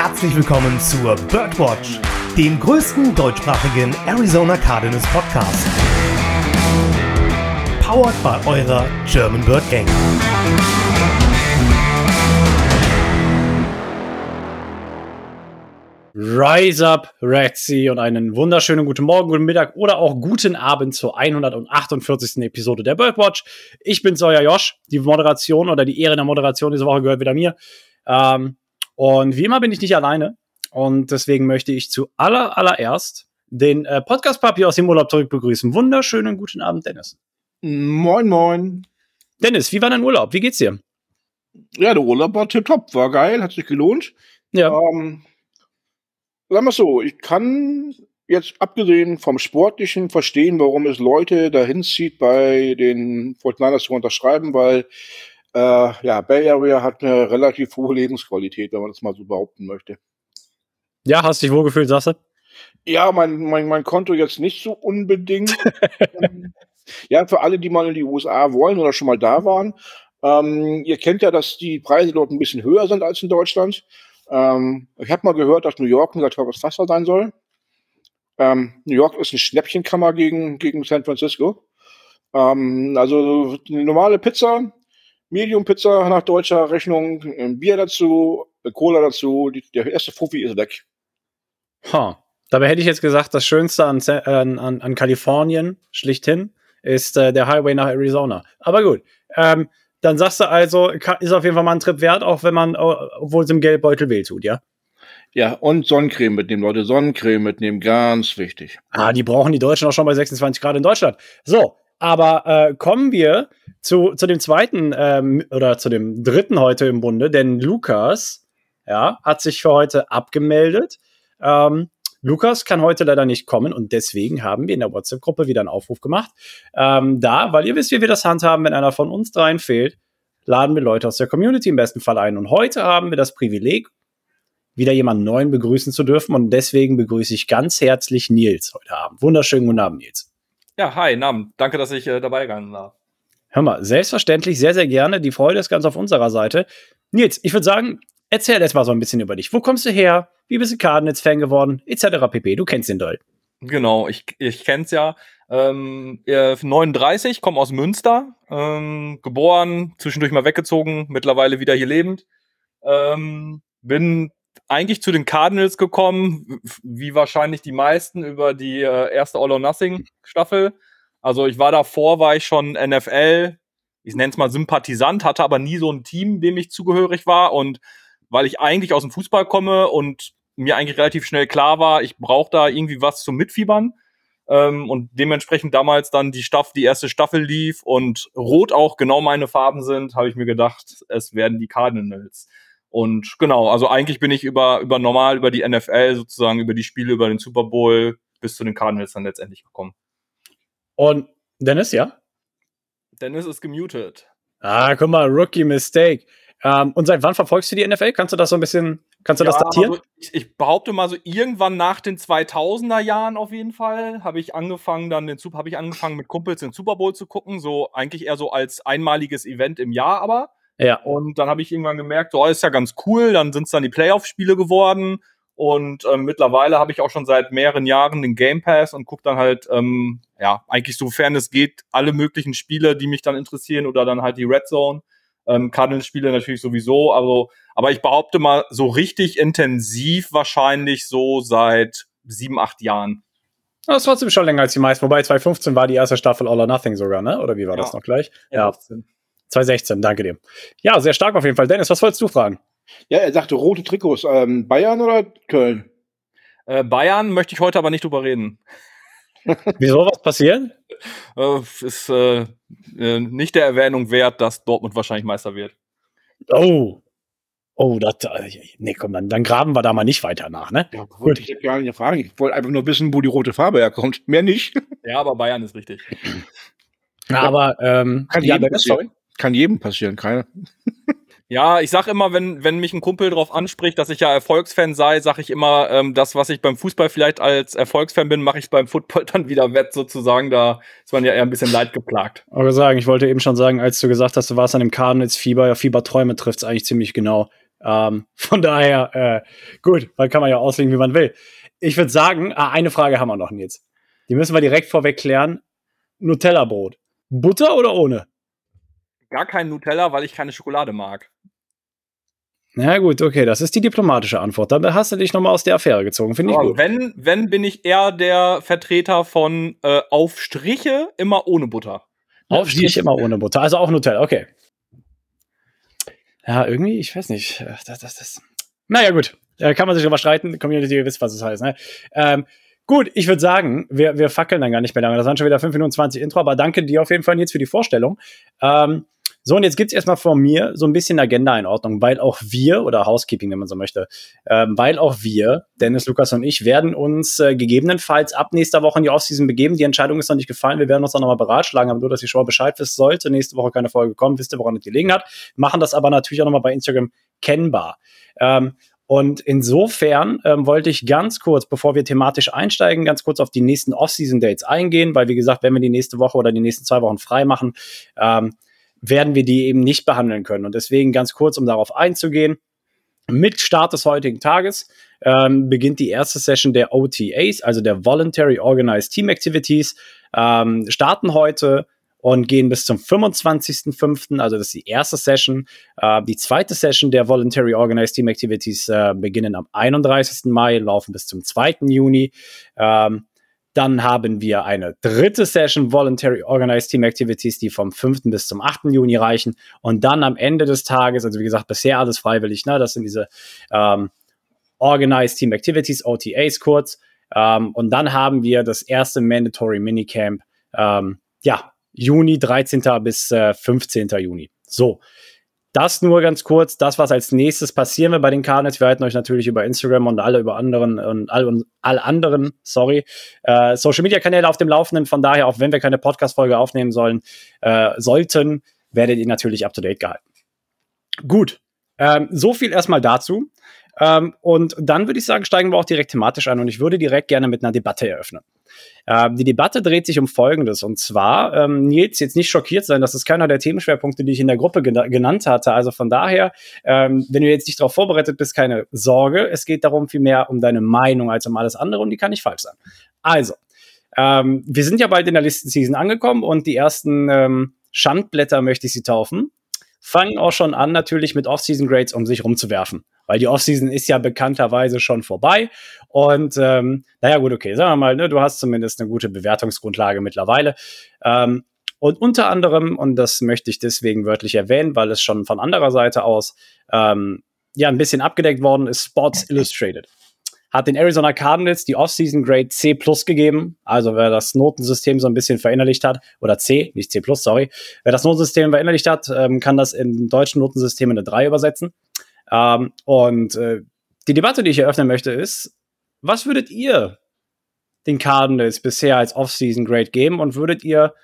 herzlich willkommen zur Birdwatch, dem größten deutschsprachigen Arizona Cardinals Podcast. Powered by eurer German Bird Gang. Rise up, Sea und einen wunderschönen guten Morgen, guten Mittag oder auch guten Abend zur 148. Episode der Birdwatch. Ich bin's, euer Josh. Die Moderation oder die Ehre der Moderation diese Woche gehört wieder mir. Ähm, und wie immer bin ich nicht alleine. Und deswegen möchte ich zu aller, allererst den äh, Podcast-Papi aus dem Urlaub zurück begrüßen. Wunderschönen guten Abend, Dennis. Moin, moin. Dennis, wie war dein Urlaub? Wie geht's dir? Ja, der Urlaub war tipptopp, war geil, hat sich gelohnt. Ja. Ähm, sagen wir so, ich kann jetzt abgesehen vom Sportlichen verstehen, warum es Leute dahin zieht, bei den Fortniners zu unterschreiben, weil äh, ja, Bay Area hat eine relativ hohe Lebensqualität, wenn man das mal so behaupten möchte. Ja, hast dich wohlgefühlt, sagst du? Ja, mein, mein, mein Konto jetzt nicht so unbedingt. ja, für alle, die mal in die USA wollen oder schon mal da waren. Ähm, ihr kennt ja, dass die Preise dort ein bisschen höher sind als in Deutschland. Ähm, ich habe mal gehört, dass New York ein teures Wasser sein soll. Ähm, New York ist eine Schnäppchenkammer gegen, gegen San Francisco. Ähm, also eine normale Pizza, Medium Pizza nach deutscher Rechnung, ein Bier dazu, Cola dazu, die, der erste Fuffi ist weg. Ha. Dabei hätte ich jetzt gesagt, das Schönste an, an, an Kalifornien, schlichthin, ist äh, der Highway nach Arizona. Aber gut. Ähm, dann sagst du also, ist auf jeden Fall mal ein Trip wert, auch wenn man, obwohl es im Geldbeutel weh tut, ja? Ja, und Sonnencreme mitnehmen, Leute. Sonnencreme mitnehmen, ganz wichtig. Ah, die brauchen die Deutschen auch schon bei 26 Grad in Deutschland. So, aber äh, kommen wir zu, zu dem zweiten ähm, oder zu dem dritten heute im Bunde, denn Lukas ja, hat sich für heute abgemeldet. Ähm, Lukas kann heute leider nicht kommen und deswegen haben wir in der WhatsApp-Gruppe wieder einen Aufruf gemacht. Ähm, da, weil ihr wisst, wie wir das handhaben, wenn einer von uns dreien fehlt, laden wir Leute aus der Community im besten Fall ein. Und heute haben wir das Privileg, wieder jemanden neuen begrüßen zu dürfen. Und deswegen begrüße ich ganz herzlich Nils heute Abend. Wunderschönen guten Abend, Nils. Ja, hi, Namen. Danke, dass ich äh, dabei sein darf. Hör mal, selbstverständlich, sehr, sehr gerne. Die Freude ist ganz auf unserer Seite. Nils, ich würde sagen, erzähl jetzt mal so ein bisschen über dich. Wo kommst du her? Wie bist du Cardinals-Fan geworden? Etc. pp. Du kennst den Doll. Genau, ich, ich kenn's ja. Ähm, 39, komme aus Münster, ähm, geboren, zwischendurch mal weggezogen, mittlerweile wieder hier lebend. Ähm, bin eigentlich zu den Cardinals gekommen, wie wahrscheinlich die meisten über die äh, erste All or Nothing Staffel. Also ich war davor, war ich schon NFL, ich nenne es mal Sympathisant, hatte aber nie so ein Team, dem ich zugehörig war und weil ich eigentlich aus dem Fußball komme und mir eigentlich relativ schnell klar war, ich brauche da irgendwie was zum Mitfiebern. Ähm, und dementsprechend damals dann die Staffel, die erste Staffel lief und Rot auch genau meine Farben sind, habe ich mir gedacht, es werden die Cardinals. Und genau, also eigentlich bin ich über, über normal, über die NFL sozusagen, über die Spiele, über den Super Bowl bis zu den Cardinals dann letztendlich gekommen. Und Dennis, ja? Dennis ist gemutet. Ah, guck mal, Rookie Mistake. Ähm, und seit wann verfolgst du die NFL? Kannst du das so ein bisschen, kannst du ja, das datieren? Also ich, ich, behaupte mal so irgendwann nach den 2000er Jahren auf jeden Fall habe ich angefangen dann den habe ich angefangen mit Kumpels den Super Bowl zu gucken, so eigentlich eher so als einmaliges Event im Jahr, aber ja. Und dann habe ich irgendwann gemerkt, oh, ist ja ganz cool. Dann sind es dann die Playoff-Spiele geworden. Und ähm, mittlerweile habe ich auch schon seit mehreren Jahren den Game Pass und gucke dann halt, ähm, ja, eigentlich sofern es geht, alle möglichen Spiele, die mich dann interessieren oder dann halt die Red Zone. Ähm, Cardinals-Spiele natürlich sowieso, also, aber ich behaupte mal, so richtig intensiv wahrscheinlich so seit sieben, acht Jahren. Das ist trotzdem schon länger als die meisten, wobei 2015 war die erste Staffel All or Nothing sogar, ne? Oder wie war ja. das noch gleich? Ja. 2016, danke dir. Ja, sehr stark auf jeden Fall. Dennis, was wolltest du fragen? Ja, er sagte rote Trikots. Ähm, Bayern oder Köln? Äh, Bayern möchte ich heute aber nicht drüber reden. Wieso was passiert? Äh, ist äh, äh, nicht der Erwähnung wert, dass Dortmund wahrscheinlich Meister wird. Oh. Oh, das, äh, nee, komm, dann, dann graben wir da mal nicht weiter nach, ne? Ja, wollte ich gar nicht fragen. Ich wollte einfach nur wissen, wo die rote Farbe herkommt. Mehr nicht. Ja, aber Bayern ist richtig. aber, ähm, kann, ja, jedem passieren. Kann jedem passieren, keine. Ja, ich sag immer, wenn, wenn mich ein Kumpel darauf anspricht, dass ich ja Erfolgsfan sei, sag ich immer, ähm, das, was ich beim Fußball vielleicht als Erfolgsfan bin, mache ich beim Football dann wieder wett, sozusagen. Da ist man ja eher ein bisschen leid geplagt. Aber sagen, ich wollte eben schon sagen, als du gesagt hast, du warst an dem Cardinals-Fieber, ja, Fieberträume trifft es eigentlich ziemlich genau. Ähm, von daher, äh, gut, dann kann man ja auslegen, wie man will. Ich würde sagen, ah, eine Frage haben wir noch, Nils. Die müssen wir direkt vorweg klären. Nutella-Brot. Butter oder ohne? Gar kein Nutella, weil ich keine Schokolade mag. Na gut, okay, das ist die diplomatische Antwort. Dann hast du dich nochmal aus der Affäre gezogen, finde ich gut. wenn, wenn bin ich eher der Vertreter von äh, auf Striche immer ohne Butter. Aufstrich immer ohne Butter, also auch Nutella, okay. Ja, irgendwie, ich weiß nicht. Das, das, das. Naja, gut. Äh, kann man sich drüber streiten. Community, ihr wisst, was es heißt. Ne? Ähm, gut, ich würde sagen, wir, wir fackeln dann gar nicht mehr lange. Das waren schon wieder 5 Minuten 20 Intro, aber danke dir auf jeden Fall jetzt für die Vorstellung. Ähm, so, und jetzt gibt's erstmal von mir so ein bisschen Agenda-Einordnung, weil auch wir, oder Housekeeping, wenn man so möchte, ähm, weil auch wir, Dennis, Lukas und ich, werden uns äh, gegebenenfalls ab nächster Woche in die Offseason begeben. Die Entscheidung ist noch nicht gefallen. Wir werden uns auch nochmal beratschlagen, aber nur, dass ihr schon mal Bescheid wisst, sollte nächste Woche keine Folge kommen, wisst ihr, woran es gelegen hat. Machen das aber natürlich auch nochmal bei Instagram kennbar. Ähm, und insofern ähm, wollte ich ganz kurz, bevor wir thematisch einsteigen, ganz kurz auf die nächsten Off-Season-Dates eingehen, weil wie gesagt, wenn wir die nächste Woche oder die nächsten zwei Wochen frei machen, ähm, werden wir die eben nicht behandeln können. Und deswegen ganz kurz, um darauf einzugehen. Mit Start des heutigen Tages ähm, beginnt die erste Session der OTAs, also der Voluntary Organized Team Activities, ähm, starten heute und gehen bis zum 25.05., also das ist die erste Session. Äh, die zweite Session der Voluntary Organized Team Activities äh, beginnen am 31. Mai, laufen bis zum 2. Juni. Ähm, dann haben wir eine dritte Session Voluntary Organized Team Activities, die vom 5. bis zum 8. Juni reichen. Und dann am Ende des Tages, also wie gesagt, bisher alles freiwillig, ne? das sind diese ähm, Organized Team Activities, OTAs kurz. Ähm, und dann haben wir das erste Mandatory Minicamp, ähm, ja, Juni 13. bis äh, 15. Juni. So, das nur ganz kurz. Das, was als nächstes passieren wird bei den Cardinals. Wir halten euch natürlich über Instagram und alle über anderen und all, und all anderen, sorry, äh, Social Media Kanäle auf dem Laufenden. Von daher, auch wenn wir keine Podcast-Folge aufnehmen sollen, äh, sollten, werdet ihr natürlich up to date gehalten. Gut. Ähm, so viel erstmal dazu. Ähm, und dann würde ich sagen, steigen wir auch direkt thematisch ein und ich würde direkt gerne mit einer Debatte eröffnen. Ähm, die Debatte dreht sich um Folgendes und zwar, ähm, Nils, jetzt nicht schockiert sein, das ist keiner der Themenschwerpunkte, die ich in der Gruppe gena genannt hatte. Also von daher, ähm, wenn du jetzt nicht darauf vorbereitet bist, keine Sorge. Es geht darum vielmehr um deine Meinung als um alles andere und die kann nicht falsch sein. Also, ähm, wir sind ja bald in der Listenseason angekommen und die ersten ähm, Schandblätter möchte ich sie taufen fangen auch schon an, natürlich mit Off-Season-Grades um sich rumzuwerfen. Weil die Off-Season ist ja bekannterweise schon vorbei. Und ähm, naja, gut, okay, sagen wir mal, ne, du hast zumindest eine gute Bewertungsgrundlage mittlerweile. Ähm, und unter anderem, und das möchte ich deswegen wörtlich erwähnen, weil es schon von anderer Seite aus ähm, ja ein bisschen abgedeckt worden ist, Sports Illustrated hat den Arizona Cardinals die Offseason Grade C plus gegeben. Also wer das Notensystem so ein bisschen verinnerlicht hat, oder C, nicht C plus, sorry. Wer das Notensystem verinnerlicht hat, ähm, kann das im deutschen Notensystem in eine 3 übersetzen. Ähm, und äh, die Debatte, die ich eröffnen möchte, ist, was würdet ihr den Cardinals bisher als Offseason Grade geben und würdet ihr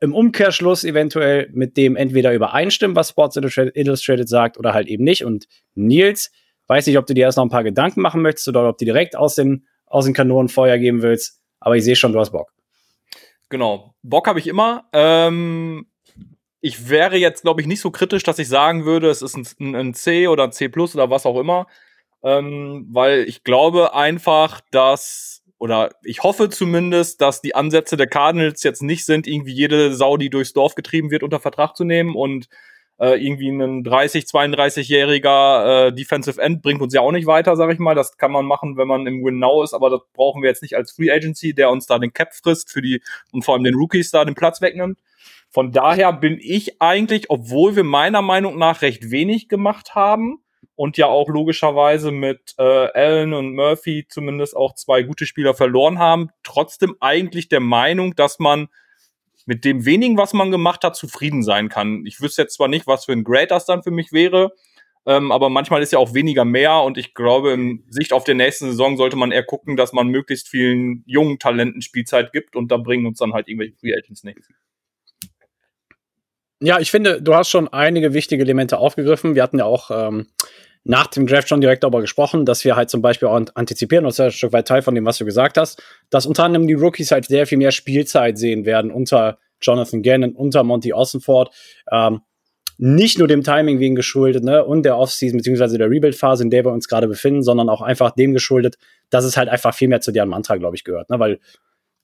im Umkehrschluss eventuell mit dem entweder übereinstimmen, was Sports Illustrated sagt, oder halt eben nicht? Und Nils, Weiß nicht, ob du dir erst noch ein paar Gedanken machen möchtest oder ob du direkt aus den, aus den Kanonen Feuer geben willst. Aber ich sehe schon, du hast Bock. Genau. Bock habe ich immer. Ähm, ich wäre jetzt, glaube ich, nicht so kritisch, dass ich sagen würde, es ist ein, ein C oder ein C plus oder was auch immer. Ähm, weil ich glaube einfach, dass, oder ich hoffe zumindest, dass die Ansätze der Cardinals jetzt nicht sind, irgendwie jede Sau, die durchs Dorf getrieben wird, unter Vertrag zu nehmen und äh, irgendwie ein 30, 32-jähriger äh, Defensive End bringt uns ja auch nicht weiter, sag ich mal. Das kann man machen, wenn man im Win Now ist, aber das brauchen wir jetzt nicht als Free Agency, der uns da den Cap frisst für die und vor allem den Rookies da den Platz wegnimmt. Von daher bin ich eigentlich, obwohl wir meiner Meinung nach recht wenig gemacht haben und ja auch logischerweise mit äh, Allen und Murphy zumindest auch zwei gute Spieler verloren haben, trotzdem eigentlich der Meinung, dass man mit dem wenigen, was man gemacht hat, zufrieden sein kann. Ich wüsste jetzt zwar nicht, was für ein Grade das dann für mich wäre, ähm, aber manchmal ist ja auch weniger mehr und ich glaube, in Sicht auf der nächsten Saison sollte man eher gucken, dass man möglichst vielen jungen Talenten Spielzeit gibt und da bringen uns dann halt irgendwelche Free Agents nichts. Ja, ich finde, du hast schon einige wichtige Elemente aufgegriffen. Wir hatten ja auch ähm, nach dem Draft schon direkt darüber gesprochen, dass wir halt zum Beispiel auch antizipieren, und das ist ein Stück weit Teil von dem, was du gesagt hast, dass unter anderem die Rookies halt sehr viel mehr Spielzeit sehen werden unter Jonathan Gannon, unter Monty Ossenford. Ähm, nicht nur dem Timing wegen geschuldet, ne, und der Offseason beziehungsweise der Rebuild-Phase, in der wir uns gerade befinden, sondern auch einfach dem geschuldet, dass es halt einfach viel mehr zu deren Mantra, glaube ich, gehört, ne, weil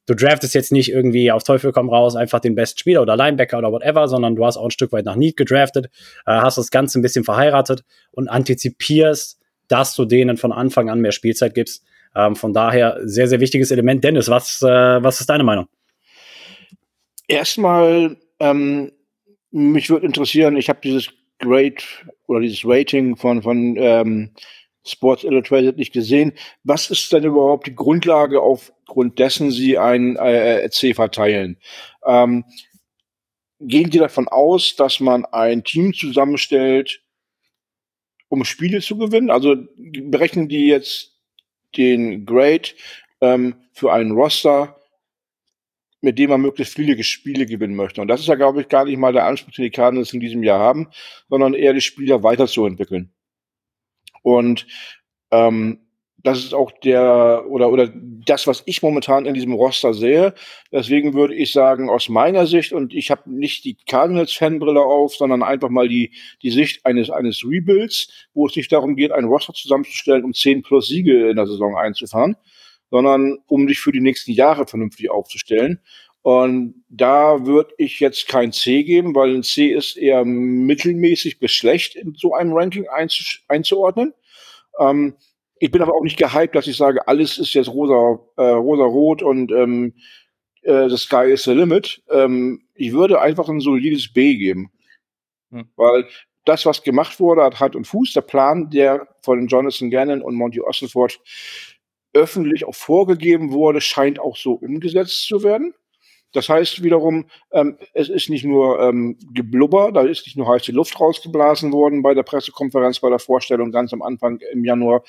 du draftest jetzt nicht irgendwie auf Teufel komm raus einfach den besten Spieler oder Linebacker oder whatever, sondern du hast auch ein Stück weit nach Need gedraftet, äh, hast das Ganze ein bisschen verheiratet und antizipierst, dass du denen von Anfang an mehr Spielzeit gibst. Ähm, von daher sehr, sehr wichtiges Element. Dennis, was, äh, was ist deine Meinung? Erstmal, ähm, mich würde interessieren, ich habe dieses Grade oder dieses Rating von, von ähm, Sports Illustrated nicht gesehen. Was ist denn überhaupt die Grundlage, aufgrund dessen Sie ein äh, C verteilen? Ähm, gehen Sie davon aus, dass man ein Team zusammenstellt, um Spiele zu gewinnen? Also berechnen die jetzt den Grade ähm, für einen Roster, mit dem man möglichst viele Spiele gewinnen möchte. Und das ist ja, glaube ich, gar nicht mal der Anspruch, den die Cardinals in diesem Jahr haben, sondern eher die Spieler weiterzuentwickeln. Und ähm, das ist auch der oder oder das, was ich momentan in diesem Roster sehe. Deswegen würde ich sagen, aus meiner Sicht und ich habe nicht die Cardinals-Fanbrille auf, sondern einfach mal die die Sicht eines eines Rebuilds, wo es nicht darum geht, ein Roster zusammenzustellen, um 10 plus Siege in der Saison einzufahren, sondern um dich für die nächsten Jahre vernünftig aufzustellen. Und da würde ich jetzt kein C geben, weil ein C ist eher mittelmäßig bis schlecht in so einem Ranking einzu einzuordnen. Ähm, ich bin aber auch nicht gehypt, dass ich sage, alles ist jetzt rosa, äh, rosa-rot und ähm, äh, the sky is the limit. Ähm, ich würde einfach ein solides B geben. Hm. Weil das, was gemacht wurde, hat Hand und Fuß. Der Plan, der von Jonathan Gannon und Monty Osselford öffentlich auch vorgegeben wurde, scheint auch so umgesetzt zu werden. Das heißt wiederum, ähm, es ist nicht nur ähm, Geblubber, da ist nicht nur heiße Luft rausgeblasen worden bei der Pressekonferenz, bei der Vorstellung ganz am Anfang im Januar,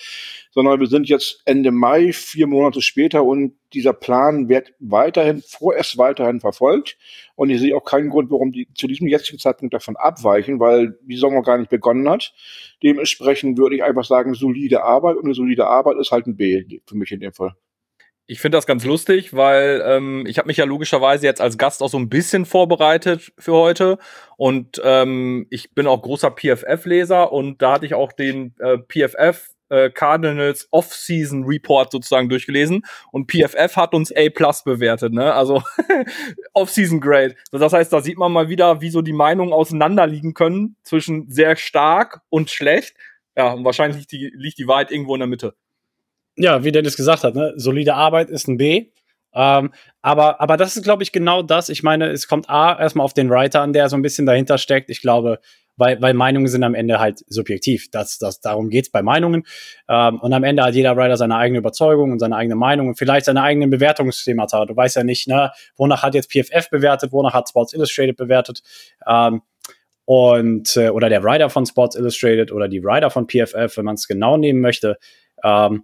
sondern wir sind jetzt Ende Mai, vier Monate später und dieser Plan wird weiterhin, vorerst weiterhin verfolgt. Und ich sehe auch keinen Grund, warum die zu diesem jetzigen Zeitpunkt davon abweichen, weil die Saison gar nicht begonnen hat. Dementsprechend würde ich einfach sagen, solide Arbeit und eine solide Arbeit ist halt ein B für mich in dem Fall ich finde das ganz lustig, weil ähm, ich habe mich ja logischerweise jetzt als Gast auch so ein bisschen vorbereitet für heute und ähm, ich bin auch großer PFF-Leser und da hatte ich auch den äh, PFF äh, Cardinals Off-Season Report sozusagen durchgelesen und PFF hat uns A Plus bewertet, ne? Also Off-Season Grade. Das heißt, da sieht man mal wieder, wie so die Meinungen auseinanderliegen können zwischen sehr stark und schlecht. Ja, und wahrscheinlich liegt die, liegt die Wahrheit irgendwo in der Mitte ja, wie Dennis gesagt hat, ne, solide Arbeit ist ein B. Ähm, aber, aber das ist, glaube ich, genau das. Ich meine, es kommt A, erstmal auf den Writer an, der so ein bisschen dahinter steckt. Ich glaube, weil, weil Meinungen sind am Ende halt subjektiv. Das, das, darum geht's bei Meinungen. Ähm, und am Ende hat jeder Writer seine eigene Überzeugung und seine eigene Meinung und vielleicht seine eigenen Bewertungsschemata. Du weißt ja nicht, ne, wonach hat jetzt PFF bewertet, wonach hat Sports Illustrated bewertet. Ähm, und äh, oder der Writer von Sports Illustrated oder die Writer von PFF, wenn man es genau nehmen möchte. Ähm,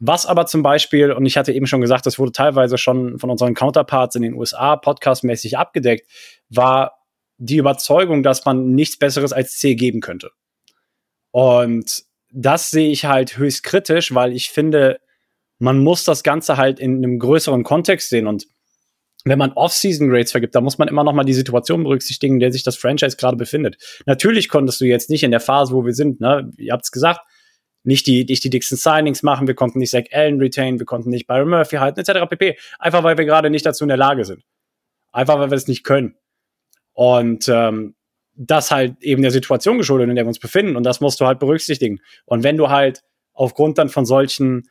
was aber zum Beispiel, und ich hatte eben schon gesagt, das wurde teilweise schon von unseren Counterparts in den USA podcastmäßig abgedeckt, war die Überzeugung, dass man nichts Besseres als C geben könnte. Und das sehe ich halt höchst kritisch, weil ich finde, man muss das Ganze halt in einem größeren Kontext sehen. Und wenn man Off-Season-Grades vergibt, dann muss man immer noch mal die Situation berücksichtigen, in der sich das Franchise gerade befindet. Natürlich konntest du jetzt nicht in der Phase, wo wir sind, ne, ihr habt es gesagt, nicht die, nicht die dicksten Signings machen, wir konnten nicht Zach Allen retain, wir konnten nicht Byron Murphy halten, etc. pp. Einfach weil wir gerade nicht dazu in der Lage sind. Einfach weil wir es nicht können. Und ähm, das halt eben der Situation geschuldet, in der wir uns befinden. Und das musst du halt berücksichtigen. Und wenn du halt aufgrund dann von solchen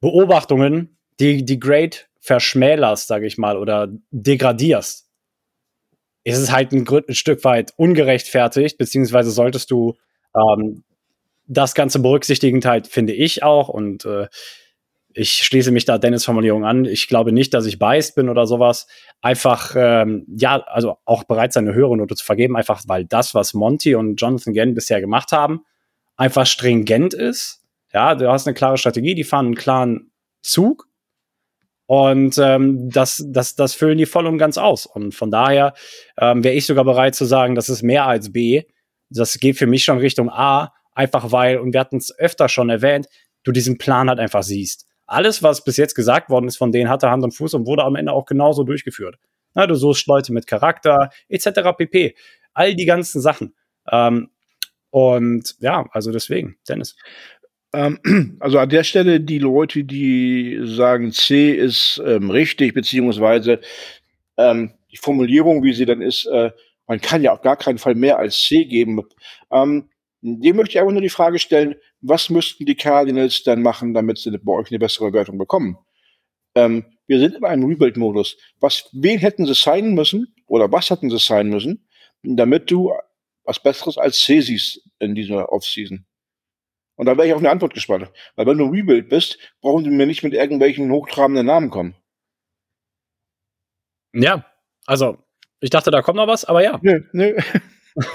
Beobachtungen die, die Grade verschmälerst, sage ich mal, oder degradierst, ist es halt ein, ein, Stück weit ungerechtfertigt, beziehungsweise solltest du ähm, das Ganze berücksichtigend halt, finde ich auch. Und äh, ich schließe mich da Dennis Formulierung an. Ich glaube nicht, dass ich biased bin oder sowas. Einfach, ähm, ja, also auch bereit seine höhere Note zu vergeben, einfach weil das, was Monty und Jonathan Gann bisher gemacht haben, einfach stringent ist. Ja, du hast eine klare Strategie, die fahren einen klaren Zug. Und ähm, das, das, das füllen die voll und ganz aus. Und von daher ähm, wäre ich sogar bereit zu sagen, das ist mehr als B. Das geht für mich schon Richtung A, Einfach weil, und wir hatten es öfter schon erwähnt, du diesen Plan halt einfach siehst. Alles, was bis jetzt gesagt worden ist von denen, hatte Hand und Fuß und wurde am Ende auch genauso durchgeführt. Na, du suchst Leute mit Charakter, etc. pp. all die ganzen Sachen. Ähm, und ja, also deswegen, Dennis. Ähm, also an der Stelle die Leute, die sagen, C ist ähm, richtig, beziehungsweise ähm, die Formulierung, wie sie dann ist, äh, man kann ja auf gar keinen Fall mehr als C geben. Ähm, dem möchte ich einfach nur die Frage stellen, was müssten die Cardinals dann machen, damit sie bei euch eine bessere Wertung bekommen? Ähm, wir sind in einem Rebuild-Modus. Was, wen hätten sie signen müssen oder was hätten sie signen müssen, damit du was Besseres als C siehst in dieser Offseason? Und da wäre ich auf eine Antwort gespannt. Weil wenn du Rebuild bist, brauchen sie mir nicht mit irgendwelchen hochtrabenden Namen kommen. Ja, also ich dachte, da kommt noch was, aber ja. Nö, nö.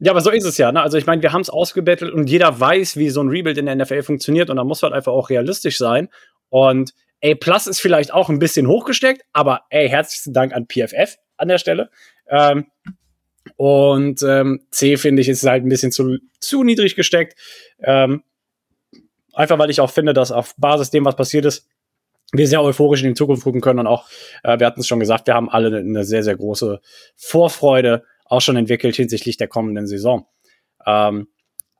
ja, aber so ist es ja. Ne? Also ich meine, wir haben es ausgebettelt und jeder weiß, wie so ein Rebuild in der NFL funktioniert und da muss halt einfach auch realistisch sein. Und A Plus ist vielleicht auch ein bisschen hochgesteckt, aber ey, herzlichen Dank an PFF an der Stelle. Ähm, und ähm, C finde ich ist halt ein bisschen zu, zu niedrig gesteckt. Ähm, einfach weil ich auch finde, dass auf Basis dem, was passiert ist, wir sehr euphorisch in die Zukunft gucken können und auch, äh, wir hatten es schon gesagt, wir haben alle eine sehr, sehr große Vorfreude auch schon entwickelt hinsichtlich der kommenden Saison. Ähm,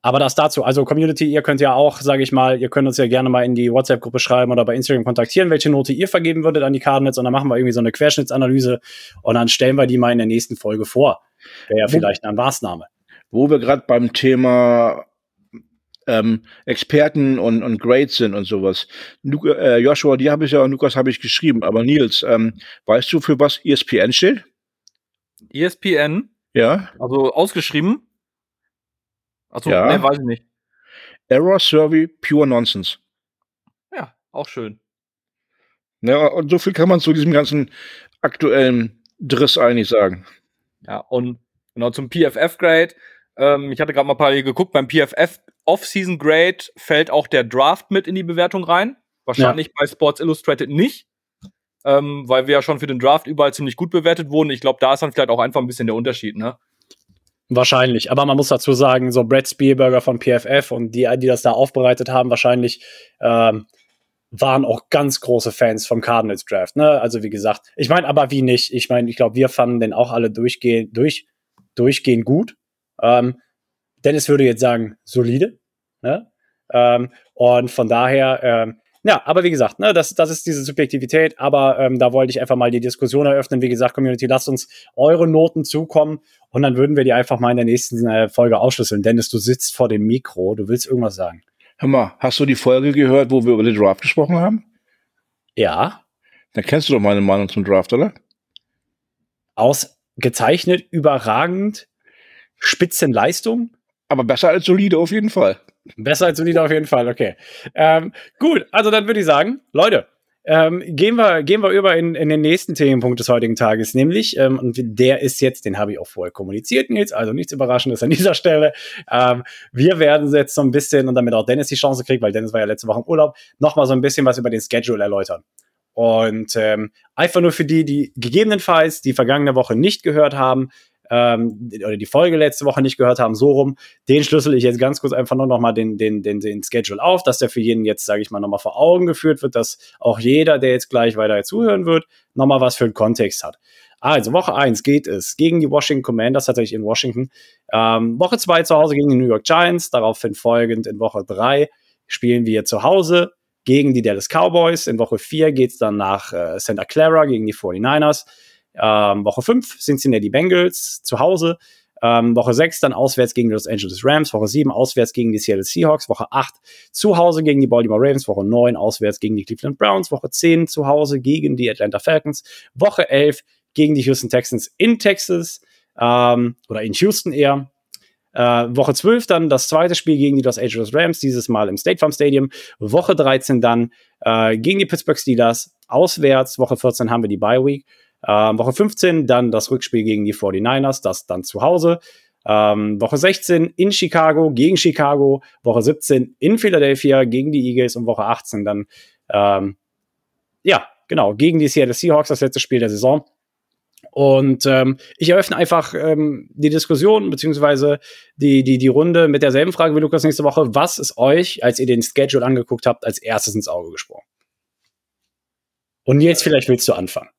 aber das dazu, also Community, ihr könnt ja auch, sage ich mal, ihr könnt uns ja gerne mal in die WhatsApp-Gruppe schreiben oder bei Instagram kontaktieren, welche Note ihr vergeben würdet an die Cardinals und dann machen wir irgendwie so eine Querschnittsanalyse und dann stellen wir die mal in der nächsten Folge vor. Wäre ja vielleicht eine Maßnahme. Wo wir gerade beim Thema ähm, Experten und, und Grades sind und sowas. Luke, äh, Joshua, die habe ich ja und Lukas habe ich geschrieben, aber Nils, ähm, weißt du, für was ESPN steht? ESPN? Ja. Also ausgeschrieben? Achso, ja. nee, weiß ich nicht. Error Survey Pure Nonsense. Ja, auch schön. Ja, und so viel kann man zu diesem ganzen aktuellen Driss eigentlich sagen. Ja, und genau zum PFF-Grade. Ähm, ich hatte gerade mal ein paar geguckt. Beim PFF Off-Season Grade fällt auch der Draft mit in die Bewertung rein. Wahrscheinlich ja. bei Sports Illustrated nicht, ähm, weil wir ja schon für den Draft überall ziemlich gut bewertet wurden. Ich glaube, da ist dann vielleicht auch einfach ein bisschen der Unterschied, ne? Wahrscheinlich, aber man muss dazu sagen, so Brad Spielberger von PFF und die, die das da aufbereitet haben, wahrscheinlich ähm, waren auch ganz große Fans vom Cardinals Draft. Ne? Also wie gesagt, ich meine, aber wie nicht? Ich meine, ich glaube, wir fanden den auch alle durchgehend, durch, durchgehend gut. Ähm, Dennis würde jetzt sagen, solide. Ne? Ähm, und von daher, ähm, ja, aber wie gesagt, ne, das, das ist diese Subjektivität, aber ähm, da wollte ich einfach mal die Diskussion eröffnen. Wie gesagt, Community, lasst uns eure Noten zukommen und dann würden wir die einfach mal in der nächsten äh, Folge ausschlüsseln. Dennis, du sitzt vor dem Mikro, du willst irgendwas sagen. Hör mal, hast du die Folge gehört, wo wir über den Draft gesprochen haben? Ja. Dann kennst du doch meine Meinung zum Draft, oder? Ausgezeichnet, überragend, Spitzenleistung. Aber besser als solide auf jeden Fall. Besser als solide auf jeden Fall, okay. Ähm, gut, also dann würde ich sagen, Leute, ähm, gehen, wir, gehen wir über in, in den nächsten Themenpunkt des heutigen Tages, nämlich, ähm, und der ist jetzt, den habe ich auch vorher kommuniziert, Nils, also nichts Überraschendes an dieser Stelle. Ähm, wir werden jetzt so ein bisschen, und damit auch Dennis die Chance kriegt, weil Dennis war ja letzte Woche im Urlaub, nochmal so ein bisschen was über den Schedule erläutern. Und ähm, einfach nur für die, die gegebenenfalls die vergangene Woche nicht gehört haben, ähm, oder die Folge letzte Woche nicht gehört haben, so rum, den schlüssel ich jetzt ganz kurz einfach nur noch mal den, den, den, den Schedule auf, dass der für jeden jetzt, sage ich mal, nochmal vor Augen geführt wird, dass auch jeder, der jetzt gleich weiter zuhören wird, nochmal was für einen Kontext hat. Also Woche 1 geht es gegen die Washington Commanders, tatsächlich in Washington. Ähm, Woche 2 zu Hause gegen die New York Giants, daraufhin folgend in Woche 3 spielen wir zu Hause gegen die Dallas Cowboys. In Woche 4 geht es dann nach äh, Santa Clara gegen die 49ers. Ähm, Woche 5 Cincinnati Bengals zu Hause. Ähm, Woche 6 dann auswärts gegen die Los Angeles Rams, Woche 7 auswärts gegen die Seattle Seahawks, Woche 8 zu Hause gegen die Baltimore Ravens, Woche 9 auswärts gegen die Cleveland Browns, Woche 10 zu Hause gegen die Atlanta Falcons, Woche 11 gegen die Houston Texans in Texas ähm, oder in Houston eher. Äh, Woche 12 dann das zweite Spiel gegen die Los Angeles Rams, dieses Mal im State Farm Stadium. Woche 13 dann äh, gegen die Pittsburgh Steelers auswärts. Woche 14 haben wir die Bye Week. Ähm, Woche 15 dann das Rückspiel gegen die 49ers, das dann zu Hause. Ähm, Woche 16 in Chicago gegen Chicago, Woche 17 in Philadelphia gegen die Eagles und Woche 18 dann, ähm, ja, genau, gegen die Seattle Seahawks, das letzte Spiel der Saison. Und ähm, ich eröffne einfach ähm, die Diskussion beziehungsweise die, die, die Runde mit derselben Frage wie Lukas nächste Woche. Was ist euch, als ihr den Schedule angeguckt habt, als erstes ins Auge gesprungen? Und jetzt vielleicht willst du anfangen.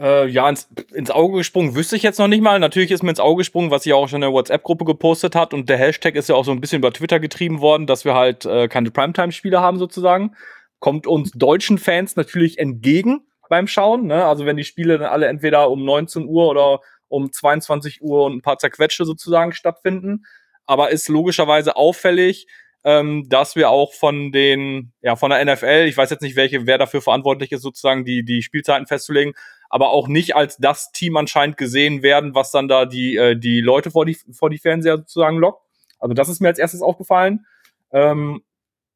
Äh, ja, ins, ins Auge gesprungen wüsste ich jetzt noch nicht mal. Natürlich ist mir ins Auge gesprungen, was sie auch schon in der WhatsApp-Gruppe gepostet hat. Und der Hashtag ist ja auch so ein bisschen über Twitter getrieben worden, dass wir halt äh, keine Primetime-Spiele haben sozusagen. Kommt uns deutschen Fans natürlich entgegen beim Schauen. Ne? Also wenn die Spiele dann alle entweder um 19 Uhr oder um 22 Uhr und ein paar zerquetschte sozusagen stattfinden. Aber ist logischerweise auffällig, ähm, dass wir auch von den, ja, von der NFL, ich weiß jetzt nicht, welche, wer dafür verantwortlich ist, sozusagen die, die Spielzeiten festzulegen, aber auch nicht als das Team anscheinend gesehen werden, was dann da die, äh, die Leute vor die, vor die Fernseher sozusagen lockt. Also das ist mir als erstes aufgefallen. Ähm,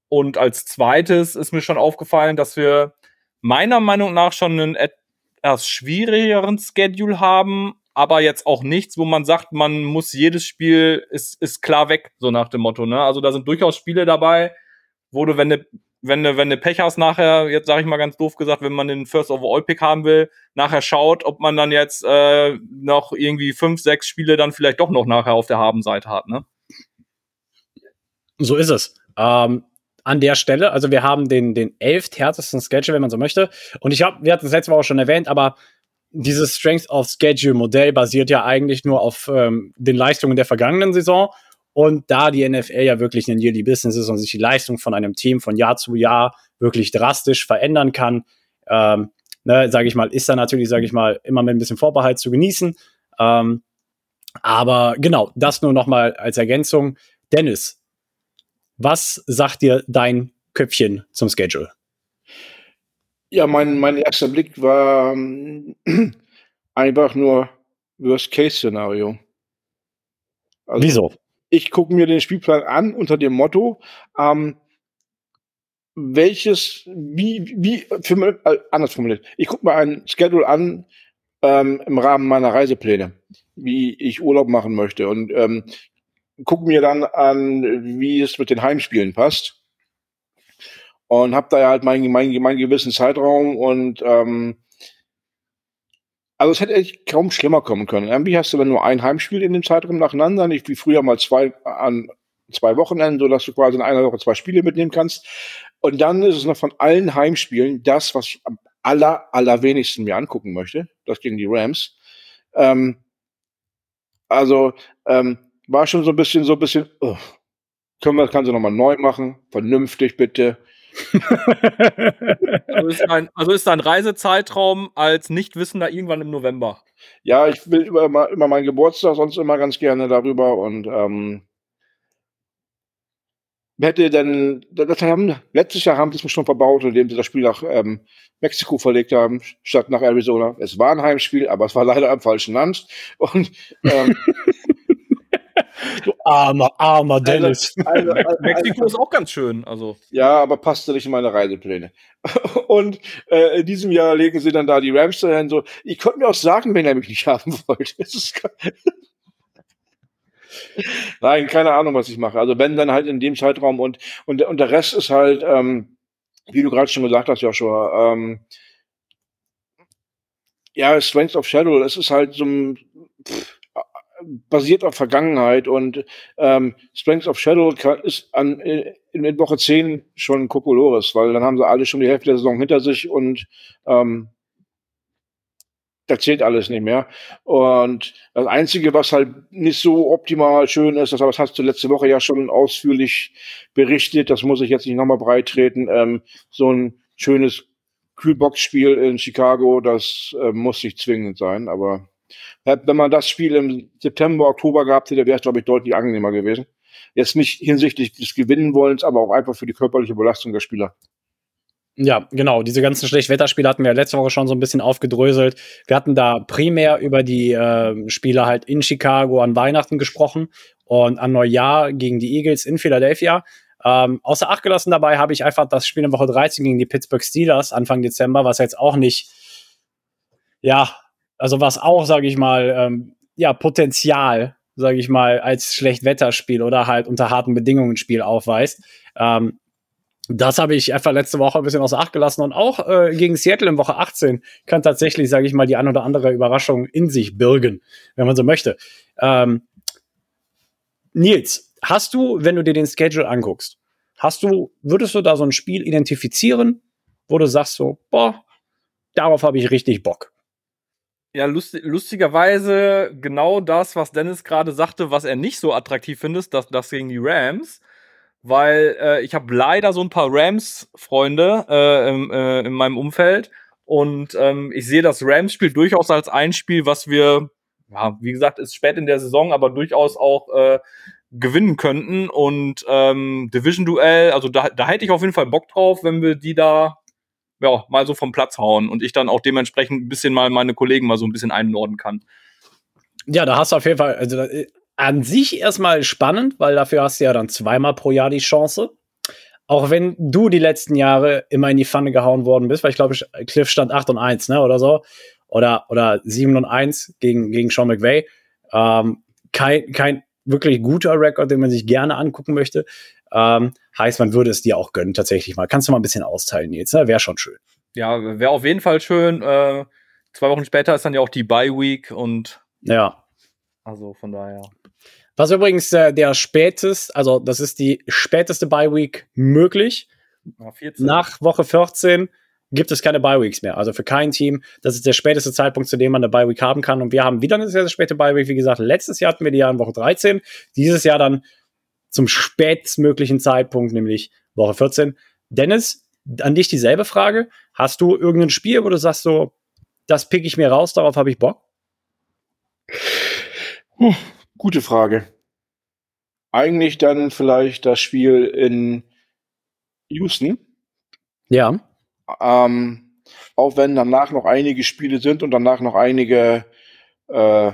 und als zweites ist mir schon aufgefallen, dass wir meiner Meinung nach schon einen etwas schwierigeren Schedule haben, aber jetzt auch nichts, wo man sagt, man muss jedes Spiel ist, ist klar weg, so nach dem Motto. Ne? Also da sind durchaus Spiele dabei, wo du, wenn du, wenn du, wenn Pech hast, nachher, jetzt sage ich mal ganz doof gesagt, wenn man den First Overall Pick haben will, nachher schaut, ob man dann jetzt äh, noch irgendwie fünf, sechs Spiele dann vielleicht doch noch nachher auf der Habenseite hat. Ne? So ist es. Ähm, an der Stelle, also wir haben den, den elf härtesten Schedule, wenn man so möchte. Und ich habe, wir hatten das letzte Woche auch schon erwähnt, aber dieses Strength of Schedule Modell basiert ja eigentlich nur auf ähm, den Leistungen der vergangenen Saison. Und da die NFL ja wirklich ein Yearly Business ist und sich die Leistung von einem Team von Jahr zu Jahr wirklich drastisch verändern kann, ähm, ne, sage ich mal, ist da natürlich, sage ich mal, immer mit ein bisschen Vorbehalt zu genießen. Ähm, aber genau, das nur noch mal als Ergänzung. Dennis, was sagt dir dein Köpfchen zum Schedule? Ja, mein, mein erster Blick war ähm, einfach nur Worst-Case-Szenario. Also, Wieso? Ich gucke mir den Spielplan an unter dem Motto, ähm, welches, wie, wie, für, äh, anders formuliert, ich gucke mir ein Schedule an ähm, im Rahmen meiner Reisepläne, wie ich Urlaub machen möchte und ähm, gucke mir dann an, wie es mit den Heimspielen passt und habe da halt meinen mein, mein gewissen Zeitraum und ähm, also es hätte echt kaum schlimmer kommen können. Irgendwie hast du dann nur ein Heimspiel in dem Zeitraum nacheinander, nicht wie früher mal zwei an zwei Wochenenden, so dass du quasi in einer Woche zwei Spiele mitnehmen kannst. Und dann ist es noch von allen Heimspielen das, was ich am aller, allerwenigsten mir angucken möchte. Das gegen die Rams. Ähm, also ähm, war schon so ein bisschen, so ein bisschen, oh, können wir das Ganze nochmal neu machen? Vernünftig bitte also, ist ein, also ist dein Reisezeitraum als Nichtwissender irgendwann im November? Ja, ich will immer, immer meinen Geburtstag sonst immer ganz gerne darüber und ähm, hätte denn, das haben, letztes Jahr haben sie es mir schon verbaut, indem sie das Spiel nach ähm, Mexiko verlegt haben, statt nach Arizona. Es war ein Heimspiel, aber es war leider am falschen Land. Und ähm, Du armer, armer also, Dennis. Also, also, also, Mexiko ist auch ganz schön. Also. Ja, aber passte nicht in meine Reisepläne. Und äh, in diesem Jahr legen sie dann da die Rams dahin. So, ich konnte mir auch sagen, wenn er mich nicht haben wollte. Nein, keine Ahnung, was ich mache. Also wenn dann halt in dem Zeitraum und und, und der Rest ist halt, ähm, wie du gerade schon gesagt hast, Joshua, ähm, ja, Strength of Shadow, das ist halt so ein pff, basiert auf Vergangenheit und ähm, Strength of Shadow ist an, in, in Woche 10 schon Kokolores, weil dann haben sie alle schon die Hälfte der Saison hinter sich und ähm, da zählt alles nicht mehr. Und das Einzige, was halt nicht so optimal schön ist, das, das hast du letzte Woche ja schon ausführlich berichtet, das muss ich jetzt nicht nochmal breit treten, ähm, so ein schönes Kühlbox-Spiel in Chicago, das äh, muss nicht zwingend sein, aber wenn man das Spiel im September, Oktober gehabt hätte, wäre es, glaube ich, deutlich angenehmer gewesen. Jetzt nicht hinsichtlich des Gewinnenwollens, aber auch einfach für die körperliche Belastung der Spieler. Ja, genau. Diese ganzen Schlechtwetterspiele hatten wir letzte Woche schon so ein bisschen aufgedröselt. Wir hatten da primär über die äh, Spiele halt in Chicago an Weihnachten gesprochen und an Neujahr gegen die Eagles in Philadelphia. Ähm, außer Acht gelassen dabei habe ich einfach das Spiel in Woche 13 gegen die Pittsburgh Steelers Anfang Dezember, was jetzt auch nicht, ja, also was auch, sage ich mal, ähm, ja, Potenzial, sage ich mal, als Schlechtwetterspiel oder halt unter harten Bedingungen Spiel aufweist. Ähm, das habe ich einfach letzte Woche ein bisschen außer Acht gelassen und auch äh, gegen Seattle in Woche 18 kann tatsächlich, sage ich mal, die ein oder andere Überraschung in sich birgen, wenn man so möchte. Ähm, Nils, hast du, wenn du dir den Schedule anguckst, hast du, würdest du da so ein Spiel identifizieren, wo du sagst so, boah, darauf habe ich richtig Bock? Ja, lust, lustigerweise genau das, was Dennis gerade sagte, was er nicht so attraktiv findet, das, das gegen die Rams. Weil äh, ich habe leider so ein paar Rams-Freunde äh, äh, in meinem Umfeld. Und ähm, ich sehe das Rams-Spiel durchaus als ein Spiel, was wir, ja, wie gesagt, ist spät in der Saison, aber durchaus auch äh, gewinnen könnten. Und ähm, Division-Duell, also da, da hätte ich auf jeden Fall Bock drauf, wenn wir die da ja, mal so vom Platz hauen und ich dann auch dementsprechend ein bisschen mal meine Kollegen mal so ein bisschen einordnen kann. Ja, da hast du auf jeden Fall, also äh, an sich erstmal spannend, weil dafür hast du ja dann zweimal pro Jahr die Chance. Auch wenn du die letzten Jahre immer in die Pfanne gehauen worden bist, weil ich glaube, Cliff stand 8 und 1, ne, oder so. Oder, oder 7 und 1 gegen, gegen Sean McVay. Ähm, kein, kein wirklich guter Rekord, den man sich gerne angucken möchte. Ähm, heißt, man würde es dir auch gönnen, tatsächlich mal. Kannst du mal ein bisschen austeilen jetzt, ne? Wäre schon schön. Ja, wäre auf jeden Fall schön. Äh, zwei Wochen später ist dann ja auch die Bye Week und ja. Also von daher. Was übrigens äh, der spätest, also das ist die späteste Bye Week möglich. Nach Woche 14 gibt es keine Bye Weeks mehr. Also für kein Team. Das ist der späteste Zeitpunkt, zu dem man eine Bye Week haben kann. Und wir haben wieder eine sehr, sehr späte Bye Week. Wie gesagt, letztes Jahr hatten wir die ja in Woche 13. Dieses Jahr dann zum spätestmöglichen Zeitpunkt, nämlich Woche 14. Dennis, an dich dieselbe Frage. Hast du irgendein Spiel, wo du sagst so, das pick ich mir raus, darauf habe ich Bock? Hm, gute Frage. Eigentlich dann vielleicht das Spiel in Houston. Ja. Ähm, auch wenn danach noch einige Spiele sind und danach noch einige äh,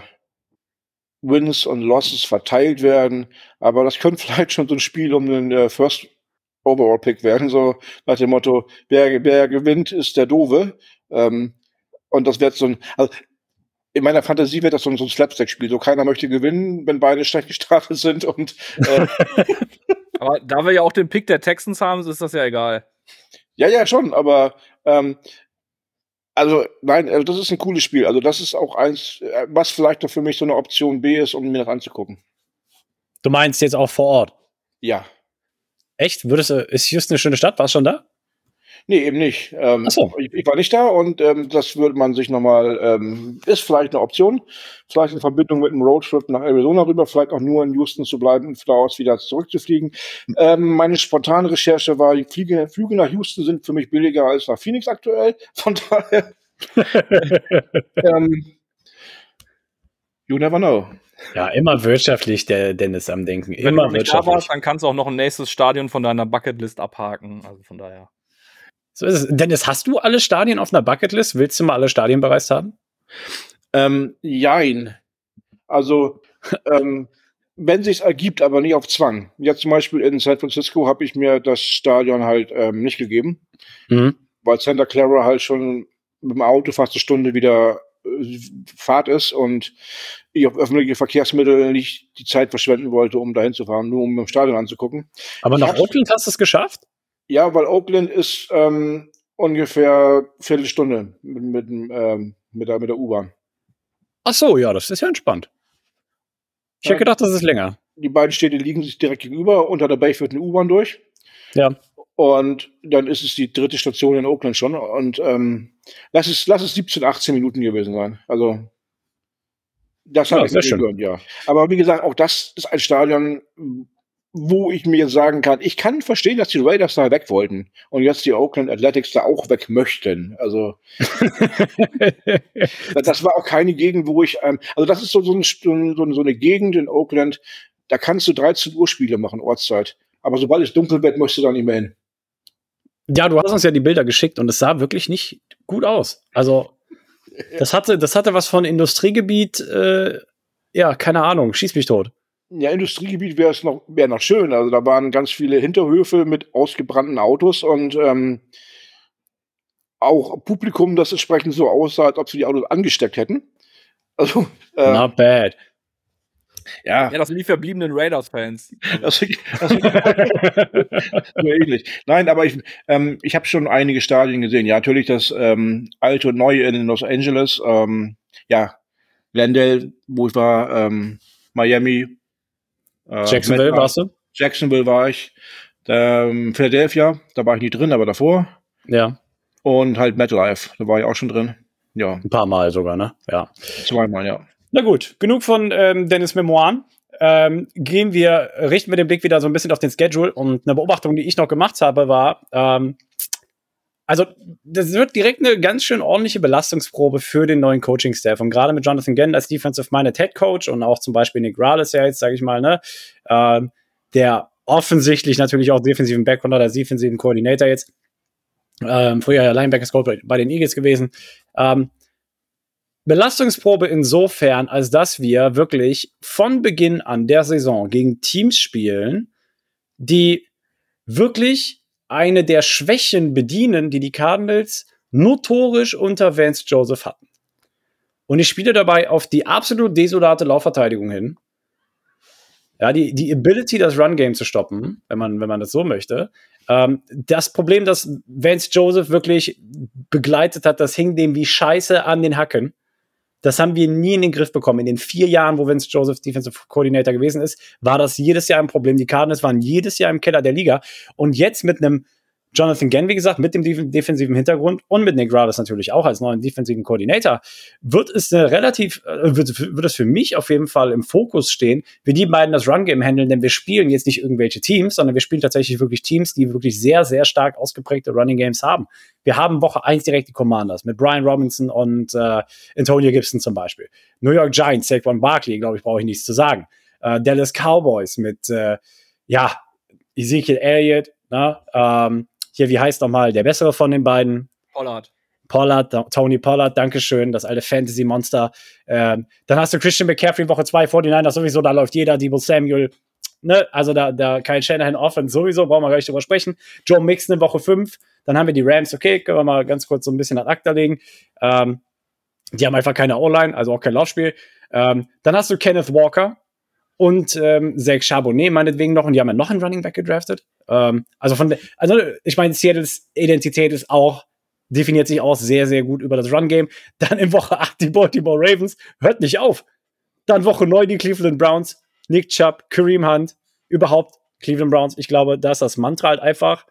Wins und Losses verteilt werden. Aber das könnte vielleicht schon so ein Spiel um den äh, First Overall Pick werden, so nach dem Motto, wer, wer gewinnt, ist der Dove. Ähm, und das wird so ein, also in meiner Fantasie wird das so ein, so ein Slapstick-Spiel. So keiner möchte gewinnen, wenn beide schlecht gestartet sind und äh, Aber da wir ja auch den Pick der Texans haben, ist das ja egal. Ja, ja, schon, aber ähm, also nein, also das ist ein cooles Spiel. Also das ist auch eins, äh, was vielleicht doch für mich so eine Option B ist, um mir das anzugucken. Du meinst jetzt auch vor Ort? Ja. Echt? Würdest du, ist Houston eine schöne Stadt? Warst du schon da? Nee, eben nicht. Ähm, Ach so. ich, ich war nicht da und ähm, das würde man sich nochmal, ähm, ist vielleicht eine Option, vielleicht in Verbindung mit einem Roadtrip nach Arizona rüber, vielleicht auch nur in Houston zu bleiben und daraus wieder zurückzufliegen. Ähm, meine spontane Recherche war, die Flüge, Flüge nach Houston sind für mich billiger als nach Phoenix aktuell. Von daher. ähm, you never know. Ja, immer wirtschaftlich, der Dennis am Denken. Wenn Immer du nicht da warst, dann kannst du auch noch ein nächstes Stadion von deiner Bucketlist abhaken. Also von daher. So ist es. Dennis, hast du alle Stadien auf einer Bucketlist? Willst du mal alle Stadien bereist haben? Ähm, jein. Also, ähm, wenn sich's ergibt, aber nicht auf Zwang. Jetzt zum Beispiel in San Francisco habe ich mir das Stadion halt ähm, nicht gegeben, Mhm. weil Santa Clara halt schon mit dem Auto fast eine Stunde wieder äh, Fahrt ist und ich auf öffentliche Verkehrsmittel nicht die Zeit verschwenden wollte, um dahin zu fahren, nur um im Stadion anzugucken. Aber nach Oakland hast du es geschafft? Ja, weil Oakland ist ähm, ungefähr Viertelstunde mit, mit, ähm, mit der, mit der U-Bahn. Ach so, ja, das ist ja entspannt. Ich Ja. hätte gedacht, das ist länger. Die beiden Städte liegen sich direkt gegenüber. Unter der Bay führt eine U-Bahn durch. Ja. Und dann ist es die dritte Station in Oakland schon. Und ähm, lass, es, lass es 17, 18 Minuten gewesen sein. Also, das Ja, habe ich sehr mir gegönnt, ja. Aber wie gesagt, auch das ist ein Stadion, wo ich mir sagen kann, ich kann verstehen, dass die Raiders da weg wollten und jetzt die Oakland Athletics da auch weg möchten. Also, das war auch keine Gegend, wo ich, ähm, also das ist so, so, ein, so, ein- so eine Gegend in Oakland, da kannst du 13 Uhr Spiele machen, Ortszeit. Aber sobald es dunkel wird, möchtest du da nicht mehr hin. ja, du hast uns ja die Bilder geschickt und es sah wirklich nicht gut aus. Also, das hatte, das hatte was von Industriegebiet, äh, ja, keine Ahnung, schieß mich tot. Ja, Industriegebiet wäre es noch, wäre noch schön. Also da waren ganz viele Hinterhöfe mit ausgebrannten Autos und ähm, auch Publikum, das entsprechend so aussah, als ob sie die Autos angesteckt hätten. Also, äh, Not bad. ja, Ja, das sind die verbliebenen Raiders-Fans. das, das so ähnlich. Nein, aber ich, ähm, ich habe schon einige Stadien gesehen. Ja, natürlich das ähm, alte und neue in Los Angeles. Ähm, ja, Glendale, wo ich war, ähm, Miami. Äh, Jacksonville warst du? Jacksonville war ich. Ähm, Philadelphia, da war ich nicht drin, aber davor. Ja. Und halt MetLife, da war ich auch schon drin. Ja. Ein paar Mal sogar, ne? Ja. Zweimal, ja. Na gut, genug von ähm, Dennis Memoiren. Ähm, gehen wir, richten wir den Blick wieder so ein bisschen auf den Schedule und eine Beobachtung, die ich noch gemacht habe, war, ähm, also das wird direkt eine ganz schön ordentliche Belastungsprobe für den neuen Coaching-Staff. Und gerade mit Jonathan Gann als Defensive-Minded Head Coach und auch zum Beispiel Nick Rales ja jetzt, sage ich mal, ne, äh, der offensichtlich natürlich auch defensiven Background hat, als defensiven Koordinator jetzt. Ähm, früher ja Linebackers Coach bei, bei den Eagles gewesen. Ähm, Belastungsprobe insofern, als dass wir wirklich von Beginn an der Saison gegen Teams spielen, die wirklich eine der Schwächen bedienen, die die Cardinals notorisch unter Vance Joseph hatten. Und ich spiele dabei auf die absolut desolate Laufverteidigung hin. Ja, die, die Ability, das Run-Game zu stoppen, wenn man, wenn man das so möchte. Ähm, das Problem, das Vance Joseph wirklich begleitet hat, das hing dem wie Scheiße an den Hacken. Das haben wir nie in den Griff bekommen. In den vier Jahren, wo Vince Joseph Defensive Coordinator gewesen ist, war das jedes Jahr ein Problem. Die Cardinals waren jedes Jahr im Keller der Liga. Und jetzt mit einem Jonathan Gann, wie gesagt, mit dem defensiven Hintergrund und mit Nick Rallis natürlich auch als neuen defensiven Koordinator, wird es eine relativ, äh, wird, wird es für mich auf jeden Fall im Fokus stehen, wie die beiden das Run-Game handeln, denn wir spielen jetzt nicht irgendwelche Teams, sondern wir spielen tatsächlich wirklich Teams, die wirklich sehr, sehr stark ausgeprägte Running Games haben. Wir haben Woche 1 direkt die Commanders mit Brian Robinson und äh, Antonio Gibson zum Beispiel. New York Giants, Saquon Barkley, glaube ich, brauche ich nichts zu sagen. Äh, Dallas Cowboys mit, äh, ja, Ezekiel Elliott, na, ähm, hier, wie heißt nochmal der bessere von den beiden? Pollard. Pollard, Tony Pollard, Dankeschön, das alte Fantasy-Monster. Ähm, dann hast du Christian McCaffrey Woche 2, 49 sowieso, da läuft jeder, Debo Samuel, ne, also da, da Kyle Shanahan Offense sowieso, brauchen wir gar nicht drüber sprechen. Joe Mixon in Woche 5, dann haben wir die Rams, okay, können wir mal ganz kurz so ein bisschen an Akta legen. Ähm, die haben einfach keine O-Line, also auch kein Laufspiel. Ähm, dann hast du Kenneth Walker, und ähm, Zach Charbonnet meinetwegen noch und die haben ja noch einen Running Back gedraftet. Ähm, also von, also ich meine, Seattles Identität ist auch definiert sich auch sehr, sehr gut über das Run-Game. Dann in Woche 8 die Baltimore Ravens. Hört nicht auf. Dann Woche 9 die Cleveland Browns. Nick Chubb, Kareem Hunt. Überhaupt Cleveland Browns. Ich glaube, da ist das Mantra halt einfach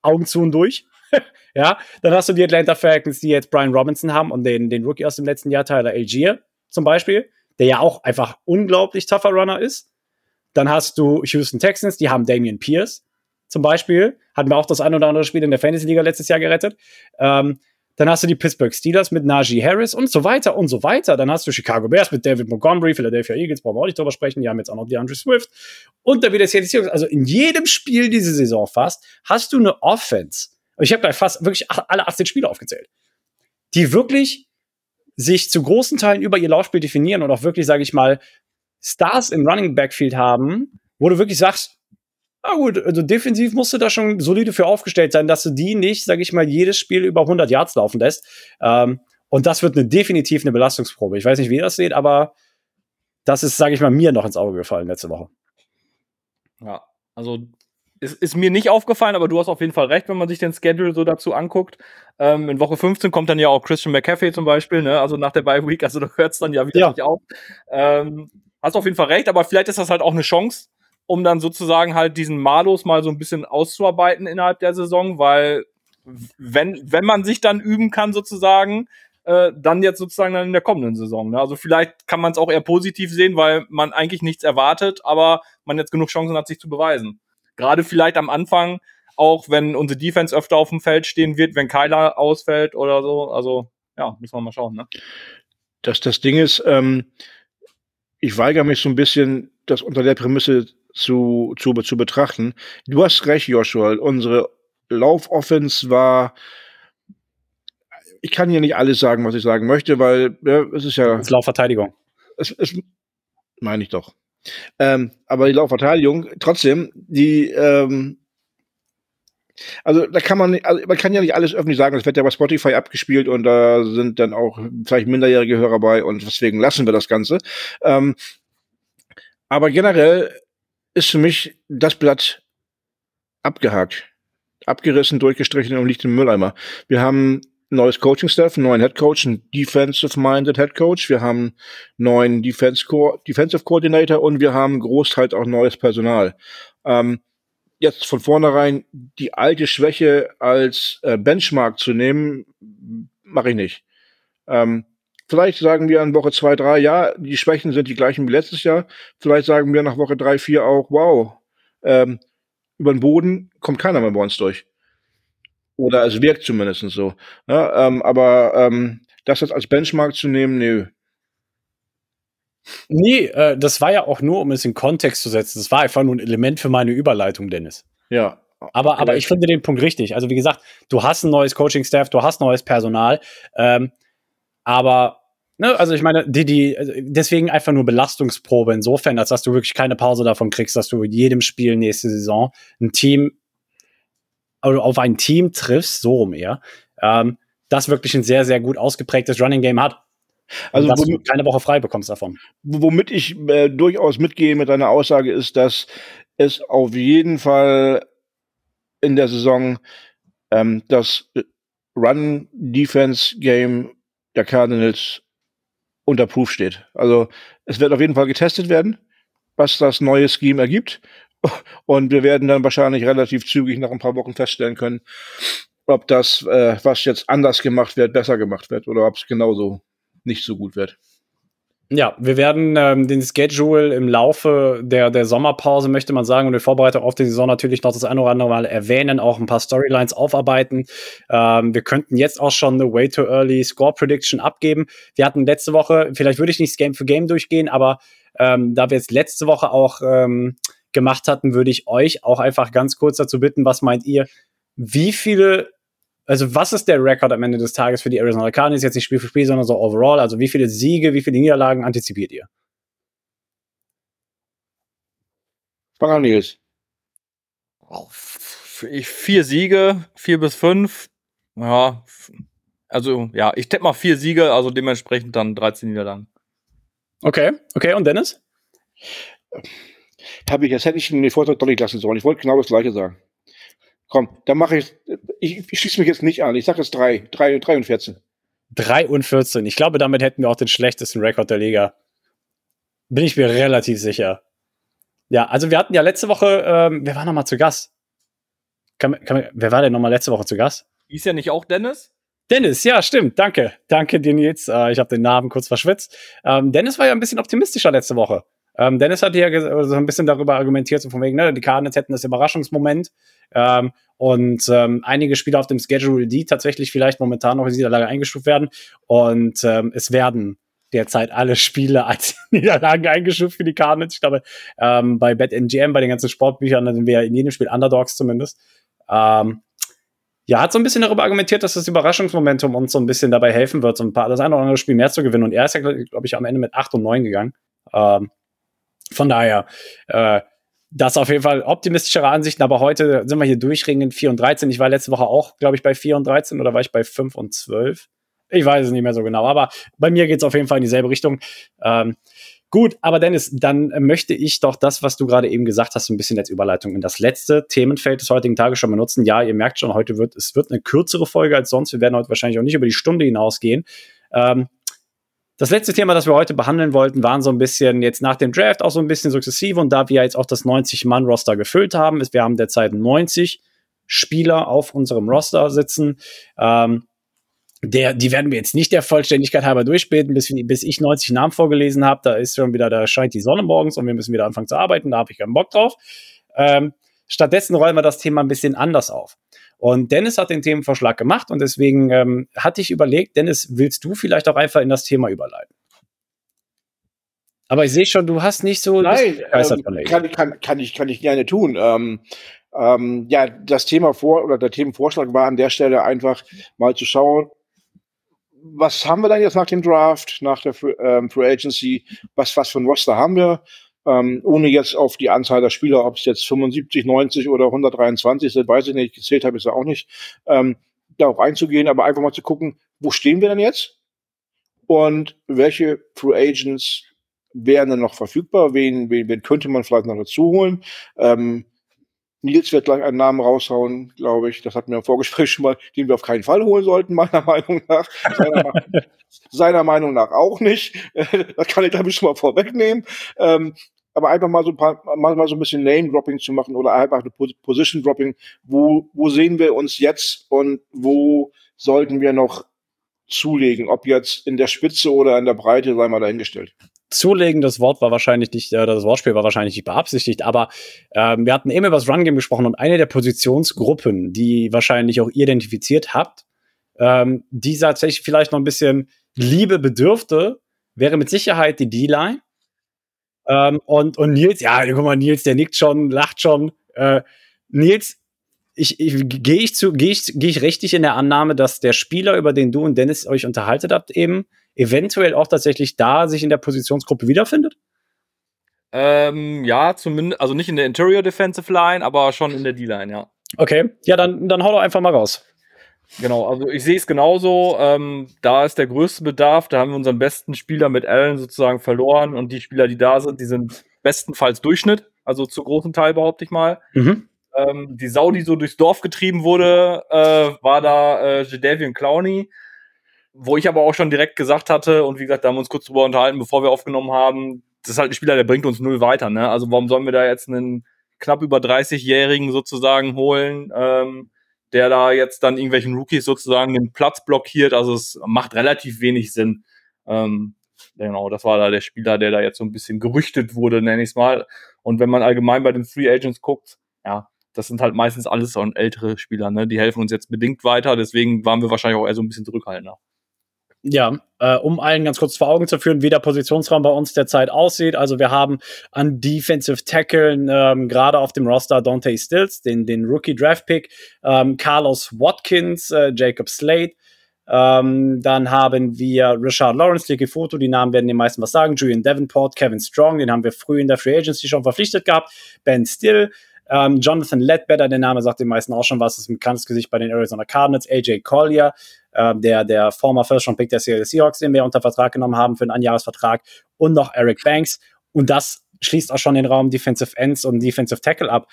Augen zu und durch. ja, dann hast du die Atlanta Falcons, die jetzt Brian Robinson haben und den, den Rookie aus dem letzten Jahr, Tyler Algier zum Beispiel der ja auch einfach unglaublich tougher Runner ist. Dann hast du Houston Texans, die haben Damian Pierce zum Beispiel. Hatten wir auch das ein oder andere Spiel in der Fantasy-Liga letztes Jahr gerettet. Ähm, dann hast du die Pittsburgh Steelers mit Najee Harris und so weiter und so weiter. Dann hast du Chicago Bears mit David Montgomery, Philadelphia Eagles, brauchen wir auch nicht drüber sprechen. Die haben jetzt auch noch DeAndre Swift. Und dann wieder Seattle Seahawks. Also in jedem Spiel diese Saison fast hast du eine Offense. Ich habe gleich fast wirklich alle 18 Spiele aufgezählt. Die wirklich sich zu großen Teilen über ihr Laufspiel definieren und auch wirklich, sage ich mal, Stars im Running Backfield haben, wo du wirklich sagst, ah gut, also defensiv musst du da schon solide für aufgestellt sein, dass du die nicht, sage ich mal, jedes Spiel über 100 Yards laufen lässt. Ähm, und das wird eine definitiv eine Belastungsprobe. Ich weiß nicht, wie ihr das seht, aber das ist, sage ich mal, mir noch ins Auge gefallen letzte Woche. Ja, also ist, ist mir nicht aufgefallen, aber du hast auf jeden Fall recht, wenn man sich den Schedule so dazu anguckt. Ähm, in Woche 15 kommt dann ja auch Christian McCaffrey zum Beispiel, ne? also nach der Bye Week, also da hört es dann ja wieder ja. nicht auf. Ähm, hast auf jeden Fall recht, aber vielleicht ist das halt auch eine Chance, um dann sozusagen halt diesen Malus mal so ein bisschen auszuarbeiten innerhalb der Saison, weil wenn, wenn man sich dann üben kann sozusagen, äh, dann jetzt sozusagen dann in der kommenden Saison. Ne? Also vielleicht kann man es auch eher positiv sehen, weil man eigentlich nichts erwartet, aber man jetzt genug Chancen hat, sich zu beweisen. Gerade vielleicht am Anfang, auch wenn unsere Defense öfter auf dem Feld stehen wird, wenn Kyler ausfällt oder so. Also, ja, müssen wir mal schauen. Ne? Das, das Ding ist, ähm, ich weigere mich so ein bisschen, das unter der Prämisse zu, zu, zu betrachten. Du hast recht, Joshua. Unsere Laufoffense war. Ich kann hier nicht alles sagen, was ich sagen möchte, weil ja, es ist ja. Es ist Laufverteidigung. Es, es meine ich doch. Ähm, aber die Laufverteidigung, trotzdem, die, ähm, also da kann man, also man kann ja nicht alles öffentlich sagen, das wird ja bei Spotify abgespielt und da sind dann auch vielleicht minderjährige Hörer bei und deswegen lassen wir das Ganze. Ähm, aber generell ist für mich das Blatt abgehakt, abgerissen, durchgestrichen und liegt im Mülleimer. Wir haben neues Coaching-Staff, einen neuen Head Coach, einen Defensive-Minded Head Coach. Wir haben neuen Defense Co Defensive Coordinator und wir haben großteils auch neues Personal. Ähm, jetzt von vornherein die alte Schwäche als äh, Benchmark zu nehmen, mache ich nicht. Ähm, vielleicht sagen wir an Woche zwei, drei, ja, die Schwächen sind die gleichen wie letztes Jahr. Vielleicht sagen wir nach Woche drei, vier auch, wow, ähm, über den Boden kommt keiner mehr bei uns durch. Oder es wirkt zumindest so. Ja, ähm, aber ähm, das jetzt als Benchmark zu nehmen, nö. Nee, äh, das war ja auch nur, um es in Kontext zu setzen. Das war einfach nur ein Element für meine Überleitung, Dennis. Ja. Aber, aber ich finde den Punkt richtig. Also, wie gesagt, du hast ein neues Coaching-Staff, du hast neues Personal. Ähm, aber, ne, also ich meine, die, die, also deswegen einfach nur Belastungsprobe insofern, als dass du wirklich keine Pause davon kriegst, dass du in jedem Spiel nächste Saison ein Team also auf ein Team triffst, so rum eher, ähm, das wirklich ein sehr, sehr gut ausgeprägtes Running Game hat. Also dass womit, du keine Woche frei bekommst davon. Womit ich äh, durchaus mitgehe mit deiner Aussage ist, dass es auf jeden Fall in der Saison ähm, das Run-Defense-Game der Cardinals unter Proof steht. Also es wird auf jeden Fall getestet werden, was das neue Scheme ergibt. Und wir werden dann wahrscheinlich relativ zügig nach ein paar Wochen feststellen können, ob das, äh, was jetzt anders gemacht wird, besser gemacht wird oder ob es genauso nicht so gut wird. Ja, wir werden ähm, den Schedule im Laufe der, der Sommerpause, möchte man sagen, und der Vorbereitung auf die Saison natürlich noch das eine oder andere Mal erwähnen, auch ein paar Storylines aufarbeiten. Ähm, wir könnten jetzt auch schon eine Way Too Early Score Prediction abgeben. Wir hatten letzte Woche, vielleicht würde ich nicht Game für Game durchgehen, aber ähm, da wir jetzt letzte Woche auch ähm, gemacht hatten, würde ich euch auch einfach ganz kurz dazu bitten, was meint ihr, wie viele, also was ist der Rekord am Ende des Tages für die Arizona Cardinals, jetzt nicht Spiel für Spiel, sondern so overall, also wie viele Siege, wie viele Niederlagen antizipiert ihr? Fang an, Nils. Ich, vier Siege, vier bis fünf. Ja, also ja, ich tippe mal vier Siege, also dementsprechend dann 13 Niederlagen. Okay, okay, und Dennis? Habe ich, das hätte ich den Vortrag doch nicht lassen sollen. Ich wollte genau das Gleiche sagen. Komm, dann mache ich, ich, ich schließe mich jetzt nicht an. Ich sage jetzt drei, drei, drei und 14. Drei und 14. Ich glaube, damit hätten wir auch den schlechtesten Rekord der Liga. Bin ich mir relativ sicher. Ja, also wir hatten ja letzte Woche, ähm, wer war noch mal zu Gast? Kann, kann, wer war denn noch mal letzte Woche zu Gast? Ist ja nicht auch Dennis? Dennis, ja, stimmt. Danke. Danke dir, Nils. Äh, ich habe den Namen kurz verschwitzt. Ähm, Dennis war ja ein bisschen optimistischer letzte Woche. Ähm, Dennis hat ja so ein bisschen darüber argumentiert, so von wegen, ne, die Cardinals hätten das Überraschungsmoment. Ähm, und ähm, einige Spieler auf dem Schedule, die tatsächlich vielleicht momentan noch in Niederlage eingestuft werden. Und ähm, es werden derzeit alle Spiele als Niederlagen eingestuft für die Cardinals. Ich glaube, ähm, bei BetMGM, bei den ganzen Sportbüchern, da sind wir in jedem Spiel Underdogs zumindest. Ähm, ja, hat so ein bisschen darüber argumentiert, dass das Überraschungsmomentum uns so ein bisschen dabei helfen wird, so ein paar, das eine oder andere Spiel mehr zu gewinnen. Und er ist ja, glaube ich, am Ende mit 8 und 9 gegangen. Ähm, von daher, äh, das auf jeden Fall optimistischere Ansichten, aber heute sind wir hier durchringend 4 und 13. Ich war letzte Woche auch, glaube ich, bei 4 und 13 oder war ich bei 5 und 12? Ich weiß es nicht mehr so genau, aber bei mir geht es auf jeden Fall in dieselbe Richtung. Ähm, gut, aber Dennis, dann möchte ich doch das, was du gerade eben gesagt hast, ein bisschen als Überleitung in das letzte Themenfeld des heutigen Tages schon benutzen. Ja, ihr merkt schon, heute wird es wird eine kürzere Folge als sonst. Wir werden heute wahrscheinlich auch nicht über die Stunde hinausgehen. Ähm, das letzte Thema, das wir heute behandeln wollten, waren so ein bisschen jetzt nach dem Draft auch so ein bisschen sukzessive und da wir jetzt auch das 90-Mann-Roster gefüllt haben, ist, wir haben derzeit 90 Spieler auf unserem Roster sitzen. Ähm, der, die werden wir jetzt nicht der Vollständigkeit halber durchbeten, bis, bis ich 90 Namen vorgelesen habe. Da ist schon wieder, da scheint die Sonne morgens und wir müssen wieder anfangen zu arbeiten. Da habe ich keinen Bock drauf. Ähm, stattdessen rollen wir das Thema ein bisschen anders auf. Und Dennis hat den Themenvorschlag gemacht und deswegen ähm, hatte ich überlegt, Dennis, willst du vielleicht auch einfach in das Thema überleiten? Aber ich sehe schon, du hast nicht so. Nein, ähm, kann, kann, kann, ich, kann ich gerne tun. Ähm, ähm, ja, das Thema vor oder der Themenvorschlag war an der Stelle einfach mal zu schauen, was haben wir dann jetzt nach dem Draft, nach der ähm, Free Agency, was, was für ein Roster haben wir? Ähm, ohne jetzt auf die Anzahl der Spieler, ob es jetzt 75, 90 oder 123 sind, weiß ich nicht, gezählt habe ich es auch nicht, ähm, darauf einzugehen, aber einfach mal zu gucken, wo stehen wir denn jetzt und welche Free Agents wären dann noch verfügbar, wen, wen, wen könnte man vielleicht noch dazu holen. Ähm, Nils wird gleich einen Namen raushauen, glaube ich. Das hatten wir im Vorgespräch schon mal, den wir auf keinen Fall holen sollten, meiner Meinung nach. Seiner, seiner Meinung nach auch nicht. das kann ich, glaube ich, schon mal vorwegnehmen. Ähm, aber einfach mal so ein paar, mal, mal so ein bisschen Name-Dropping zu machen oder einfach eine Position-Dropping. Wo, wo sehen wir uns jetzt und wo sollten wir noch zulegen. Ob jetzt in der Spitze oder in der Breite, sei mal dahingestellt. Zulegen, das Wort war wahrscheinlich nicht, äh, das Wortspiel war wahrscheinlich nicht beabsichtigt, aber ähm, wir hatten eben über das Run-Game gesprochen und eine der Positionsgruppen, die wahrscheinlich auch ihr identifiziert habt, ähm, die tatsächlich vielleicht noch ein bisschen Liebe bedürfte, wäre mit Sicherheit die D-Line. Ähm, und, und Nils, ja, guck mal, Nils, der nickt schon, lacht schon. Äh, Nils, ich, ich, gehe ich zu, gehe ich, gehe ich richtig in der Annahme, dass der Spieler, über den du und Dennis euch unterhaltet habt, eben eventuell auch tatsächlich da sich in der Positionsgruppe wiederfindet? Ähm, ja, zumindest, also nicht in der Interior Defensive Line, aber schon in der D-Line, ja. Okay, ja, dann, dann hau doch einfach mal raus. Genau, also ich sehe es genauso. Ähm, da ist der größte Bedarf. Da haben wir unseren besten Spieler mit Allen sozusagen verloren und die Spieler, die da sind, die sind bestenfalls Durchschnitt, also zu großen Teil behaupte ich mal. Mhm. Ähm, die Sau, die so durchs Dorf getrieben wurde, äh, war da äh, Jadavian Clowney, wo ich aber auch schon direkt gesagt hatte und wie gesagt, da haben wir uns kurz drüber unterhalten, bevor wir aufgenommen haben. Das ist halt ein Spieler, der bringt uns null weiter. Ne? Also warum sollen wir da jetzt einen knapp über 30-Jährigen sozusagen holen? Ähm, der da jetzt dann irgendwelchen Rookies sozusagen den Platz blockiert. Also es macht relativ wenig Sinn. Ähm, genau, das war da der Spieler, der da jetzt so ein bisschen gerüchtet wurde, nenne ich es mal. Und wenn man allgemein bei den Free Agents guckt, ja, das sind halt meistens alles so ältere Spieler, ne? Die helfen uns jetzt bedingt weiter, deswegen waren wir wahrscheinlich auch eher so ein bisschen zurückhaltender. Ja, äh, um allen ganz kurz vor Augen zu führen, wie der Positionsraum bei uns derzeit aussieht. Also wir haben an Defensive Tackle ähm, gerade auf dem Roster Dante Stills, den, den Rookie Draft Pick, ähm, Carlos Watkins, äh, Jacob Slade. Ähm, dann haben wir Richard Lawrence, Licky Foto, die Namen werden den meisten was sagen. Julian Davenport, Kevin Strong, den haben wir früh in der Free Agency schon verpflichtet gehabt. Ben Still, ähm, Jonathan Ledbetter, der Name sagt den meisten auch schon was, ist ein bekanntes Gesicht bei den Arizona Cardinals. AJ Collier, äh, der, der former First Round Pick der Seattle Seahawks, den wir unter Vertrag genommen haben für einen Anjahresvertrag. Und noch Eric Banks. Und das schließt auch schon den Raum Defensive Ends und Defensive Tackle ab.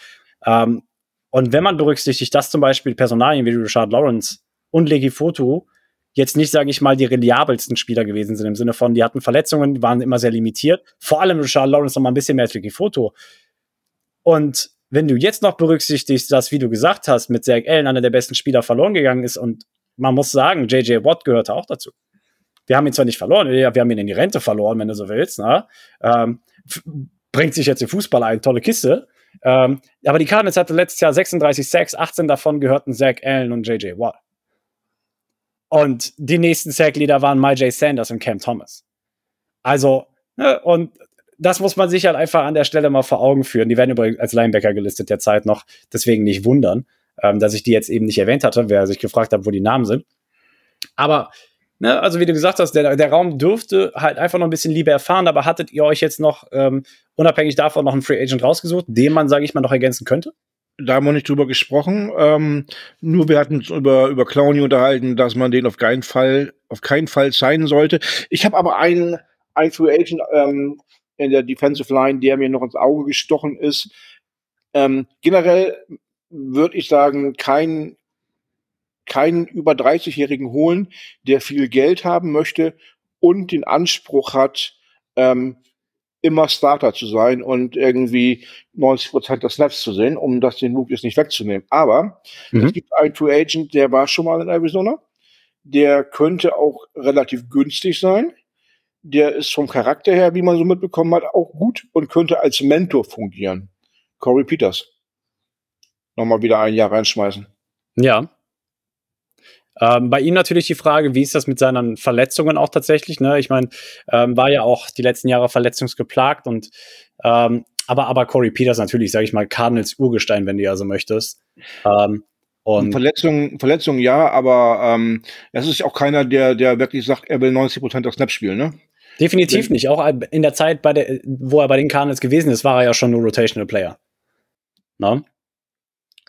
Ähm, und wenn man berücksichtigt, dass zum Beispiel Personalien wie Richard Lawrence und Legi Foto jetzt nicht, sage ich mal, die reliabelsten Spieler gewesen sind, im Sinne von, die hatten Verletzungen, waren immer sehr limitiert. Vor allem Richard Lawrence noch mal ein bisschen mehr als Legi Foto. Und wenn du jetzt noch berücksichtigst, dass, wie du gesagt hast, mit Zach Allen einer der besten Spieler verloren gegangen ist und man muss sagen, JJ Watt gehörte auch dazu. Wir haben ihn zwar nicht verloren, wir haben ihn in die Rente verloren, wenn du so willst. Ne? Ähm, bringt sich jetzt im Fußball ein, tolle Kiste. Ähm, aber die Cardinals hatte letztes Jahr 36 Sacks, 18 davon gehörten Zach Allen und JJ Watt. Und die nächsten Sack-Leader waren MyJ Sanders und Cam Thomas. Also, ne, und das muss man sich halt einfach an der Stelle mal vor Augen führen. Die werden übrigens als Linebacker gelistet derzeit noch, deswegen nicht wundern, ähm, dass ich die jetzt eben nicht erwähnt hatte, wer sich gefragt hat, wo die Namen sind. Aber, ne, also wie du gesagt hast, der, der Raum dürfte halt einfach noch ein bisschen Liebe erfahren, aber hattet ihr euch jetzt noch, ähm, unabhängig davon, noch einen Free Agent rausgesucht, den man, sage ich mal, noch ergänzen könnte? Da haben wir nicht drüber gesprochen. Ähm, nur wir hatten uns über, über Clowny unterhalten, dass man den auf keinen Fall, auf keinen Fall sein sollte. Ich habe aber einen, einen Free Agent ähm, in der Defensive Line, der mir noch ins Auge gestochen ist. Ähm, generell würde ich sagen, kein keinen über 30-Jährigen holen, der viel Geld haben möchte und den Anspruch hat, ähm, immer Starter zu sein und irgendwie 90 Prozent des Snaps zu sehen, um das den Luke jetzt nicht wegzunehmen. Aber mhm. es gibt einen True Agent, der war schon mal in Arizona. Der könnte auch relativ günstig sein der ist vom Charakter her, wie man so mitbekommen hat, auch gut und könnte als Mentor fungieren. Corey Peters. Nochmal wieder ein Jahr reinschmeißen. Ja. Ähm, bei ihm natürlich die Frage, wie ist das mit seinen Verletzungen auch tatsächlich? Ne? Ich meine, ähm, war ja auch die letzten Jahre verletzungsgeplagt und ähm, aber, aber Corey Peters natürlich, sage ich mal, Cardinals Urgestein, wenn du ja so möchtest. Ähm, und Verletzungen, Verletzungen ja, aber ähm, es ist auch keiner, der, der wirklich sagt, er will 90 Prozent der Snaps spielen, ne? Definitiv nicht. Auch in der Zeit, bei der, wo er bei den Cardinals gewesen ist, war er ja schon nur Rotational Player. Na?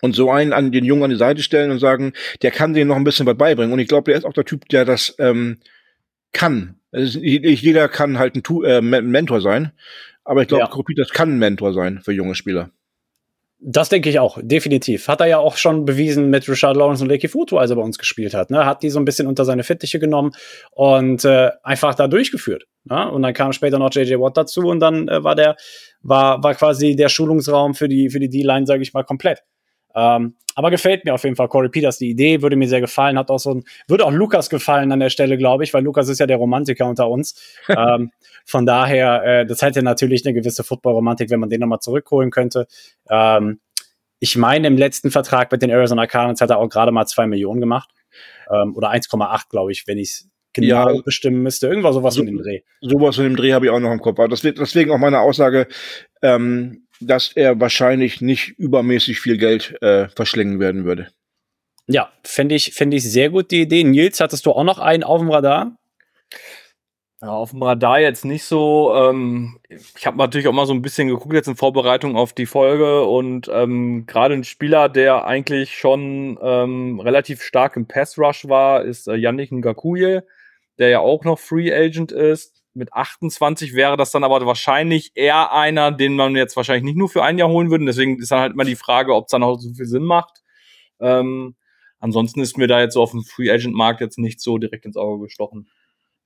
Und so einen an den Jungen an die Seite stellen und sagen, der kann denen noch ein bisschen was beibringen. Und ich glaube, der ist auch der Typ, der das ähm, kann. Also nicht jeder kann halt ein, tu äh, Mentor sein. Aber ich glaube, ja. das kann ein Mentor sein für junge Spieler. Das denke ich auch, definitiv. Hat er ja auch schon bewiesen mit Richard Lawrence und Lecky Futu, als er bei uns gespielt hat. Ne? Hat die so ein bisschen unter seine Fittiche genommen und äh, einfach da durchgeführt. Ne? Und dann kam später noch JJ Watt dazu und dann äh, war der, war, war quasi der Schulungsraum für die, für die D-Line, sage ich mal, komplett. Ähm, aber gefällt mir auf jeden Fall Corey Peters. Die Idee würde mir sehr gefallen. Hat auch so ein, würde auch Lukas gefallen an der Stelle, glaube ich, weil Lukas ist ja der Romantiker unter uns. ähm, von daher, äh, das hätte natürlich eine gewisse Football-Romantik, wenn man den nochmal zurückholen könnte. Ähm, ich meine, im letzten Vertrag mit den Arizona Cardinals hat er auch gerade mal zwei Millionen gemacht. Ähm, oder 1,8, glaube ich, wenn ich es genau ja, bestimmen müsste. Irgendwas sowas so, in dem Dreh. Sowas in dem Dreh habe ich auch noch im Kopf. Aber deswegen auch meine Aussage, ähm, dass er wahrscheinlich nicht übermäßig viel Geld äh, verschlingen werden würde. Ja, finde ich, finde ich sehr gut die Idee. Nils, hattest du auch noch einen auf dem Radar? Ja, auf dem Radar jetzt nicht so. Ähm, ich habe natürlich auch mal so ein bisschen geguckt jetzt in Vorbereitung auf die Folge und ähm, gerade ein Spieler, der eigentlich schon ähm, relativ stark im Pass Rush war, ist äh, Yannick Ngakuye, der ja auch noch Free Agent ist. Mit 28 wäre das dann aber wahrscheinlich eher einer, den man jetzt wahrscheinlich nicht nur für ein Jahr holen würde. Deswegen ist dann halt immer die Frage, ob es dann auch so viel Sinn macht. Ähm, ansonsten ist mir da jetzt so auf dem Free Agent Markt jetzt nicht so direkt ins Auge gestochen.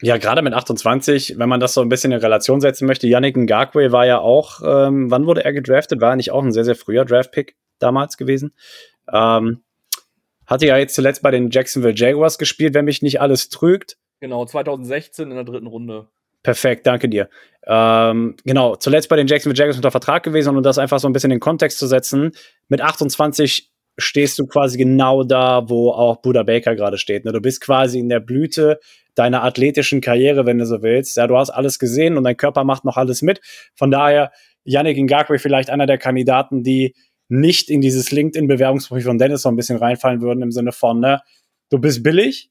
Ja, gerade mit 28, wenn man das so ein bisschen in Relation setzen möchte, Yannick Ngakwe war ja auch, ähm, wann wurde er gedraftet? War er nicht auch ein sehr, sehr früher Draft-Pick damals gewesen? Ähm, hatte ja jetzt zuletzt bei den Jacksonville Jaguars gespielt, wenn mich nicht alles trügt. Genau, 2016 in der dritten Runde. Perfekt, danke dir. Ähm, genau, zuletzt bei den Jacksonville Jaguars unter Vertrag gewesen um das einfach so ein bisschen in den Kontext zu setzen. Mit 28 stehst du quasi genau da, wo auch Buda Baker gerade steht. Ne? Du bist quasi in der Blüte deiner athletischen Karriere, wenn du so willst. Ja, du hast alles gesehen und dein Körper macht noch alles mit. Von daher, Yannick Ngakwe vielleicht einer der Kandidaten, die nicht in dieses LinkedIn-Bewerbungsprofil von Dennis so ein bisschen reinfallen würden, im Sinne von, ne, du bist billig,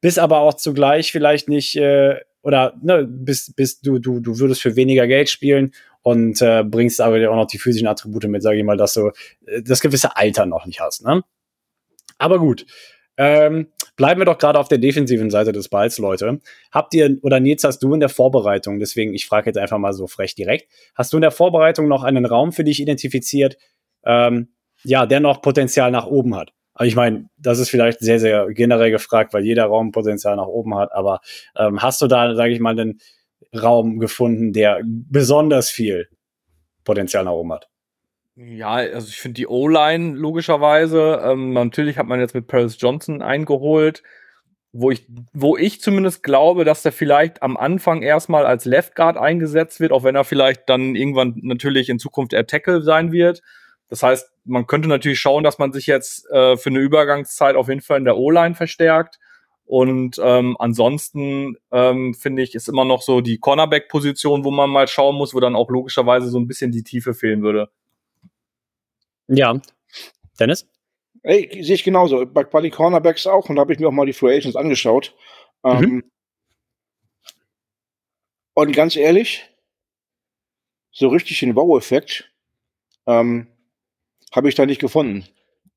bist aber auch zugleich vielleicht nicht, äh, oder ne, bist, bist du, du, du würdest für weniger Geld spielen und äh, bringst aber auch noch die physischen Attribute mit, sage ich mal, dass du äh, das gewisse Alter noch nicht hast. Ne? Aber gut. Ähm, bleiben wir doch gerade auf der defensiven Seite des Balls, Leute. Habt ihr, oder Nils, hast du in der Vorbereitung, deswegen, ich frage jetzt einfach mal so frech direkt, hast du in der Vorbereitung noch einen Raum für dich identifiziert, ähm, ja, der noch Potenzial nach oben hat? Also ich meine, das ist vielleicht sehr, sehr generell gefragt, weil jeder Raum Potenzial nach oben hat, aber ähm, hast du da, sage ich mal, einen Raum gefunden, der besonders viel Potenzial nach oben hat? Ja, also ich finde die O-Line logischerweise. Ähm, natürlich hat man jetzt mit Paris Johnson eingeholt, wo ich, wo ich zumindest glaube, dass der vielleicht am Anfang erstmal als Left Guard eingesetzt wird, auch wenn er vielleicht dann irgendwann natürlich in Zukunft eher Tackle sein wird. Das heißt, man könnte natürlich schauen, dass man sich jetzt äh, für eine Übergangszeit auf jeden Fall in der O-Line verstärkt. Und ähm, ansonsten ähm, finde ich, ist immer noch so die Cornerback-Position, wo man mal schauen muss, wo dann auch logischerweise so ein bisschen die Tiefe fehlen würde. Ja. Dennis? Ey, sehe ich genauso. Bei, bei den Cornerbacks auch. Und da habe ich mir auch mal die Free Agents angeschaut. Mhm. Ähm, und ganz ehrlich, so richtig den Wow-Effekt ähm, habe ich da nicht gefunden.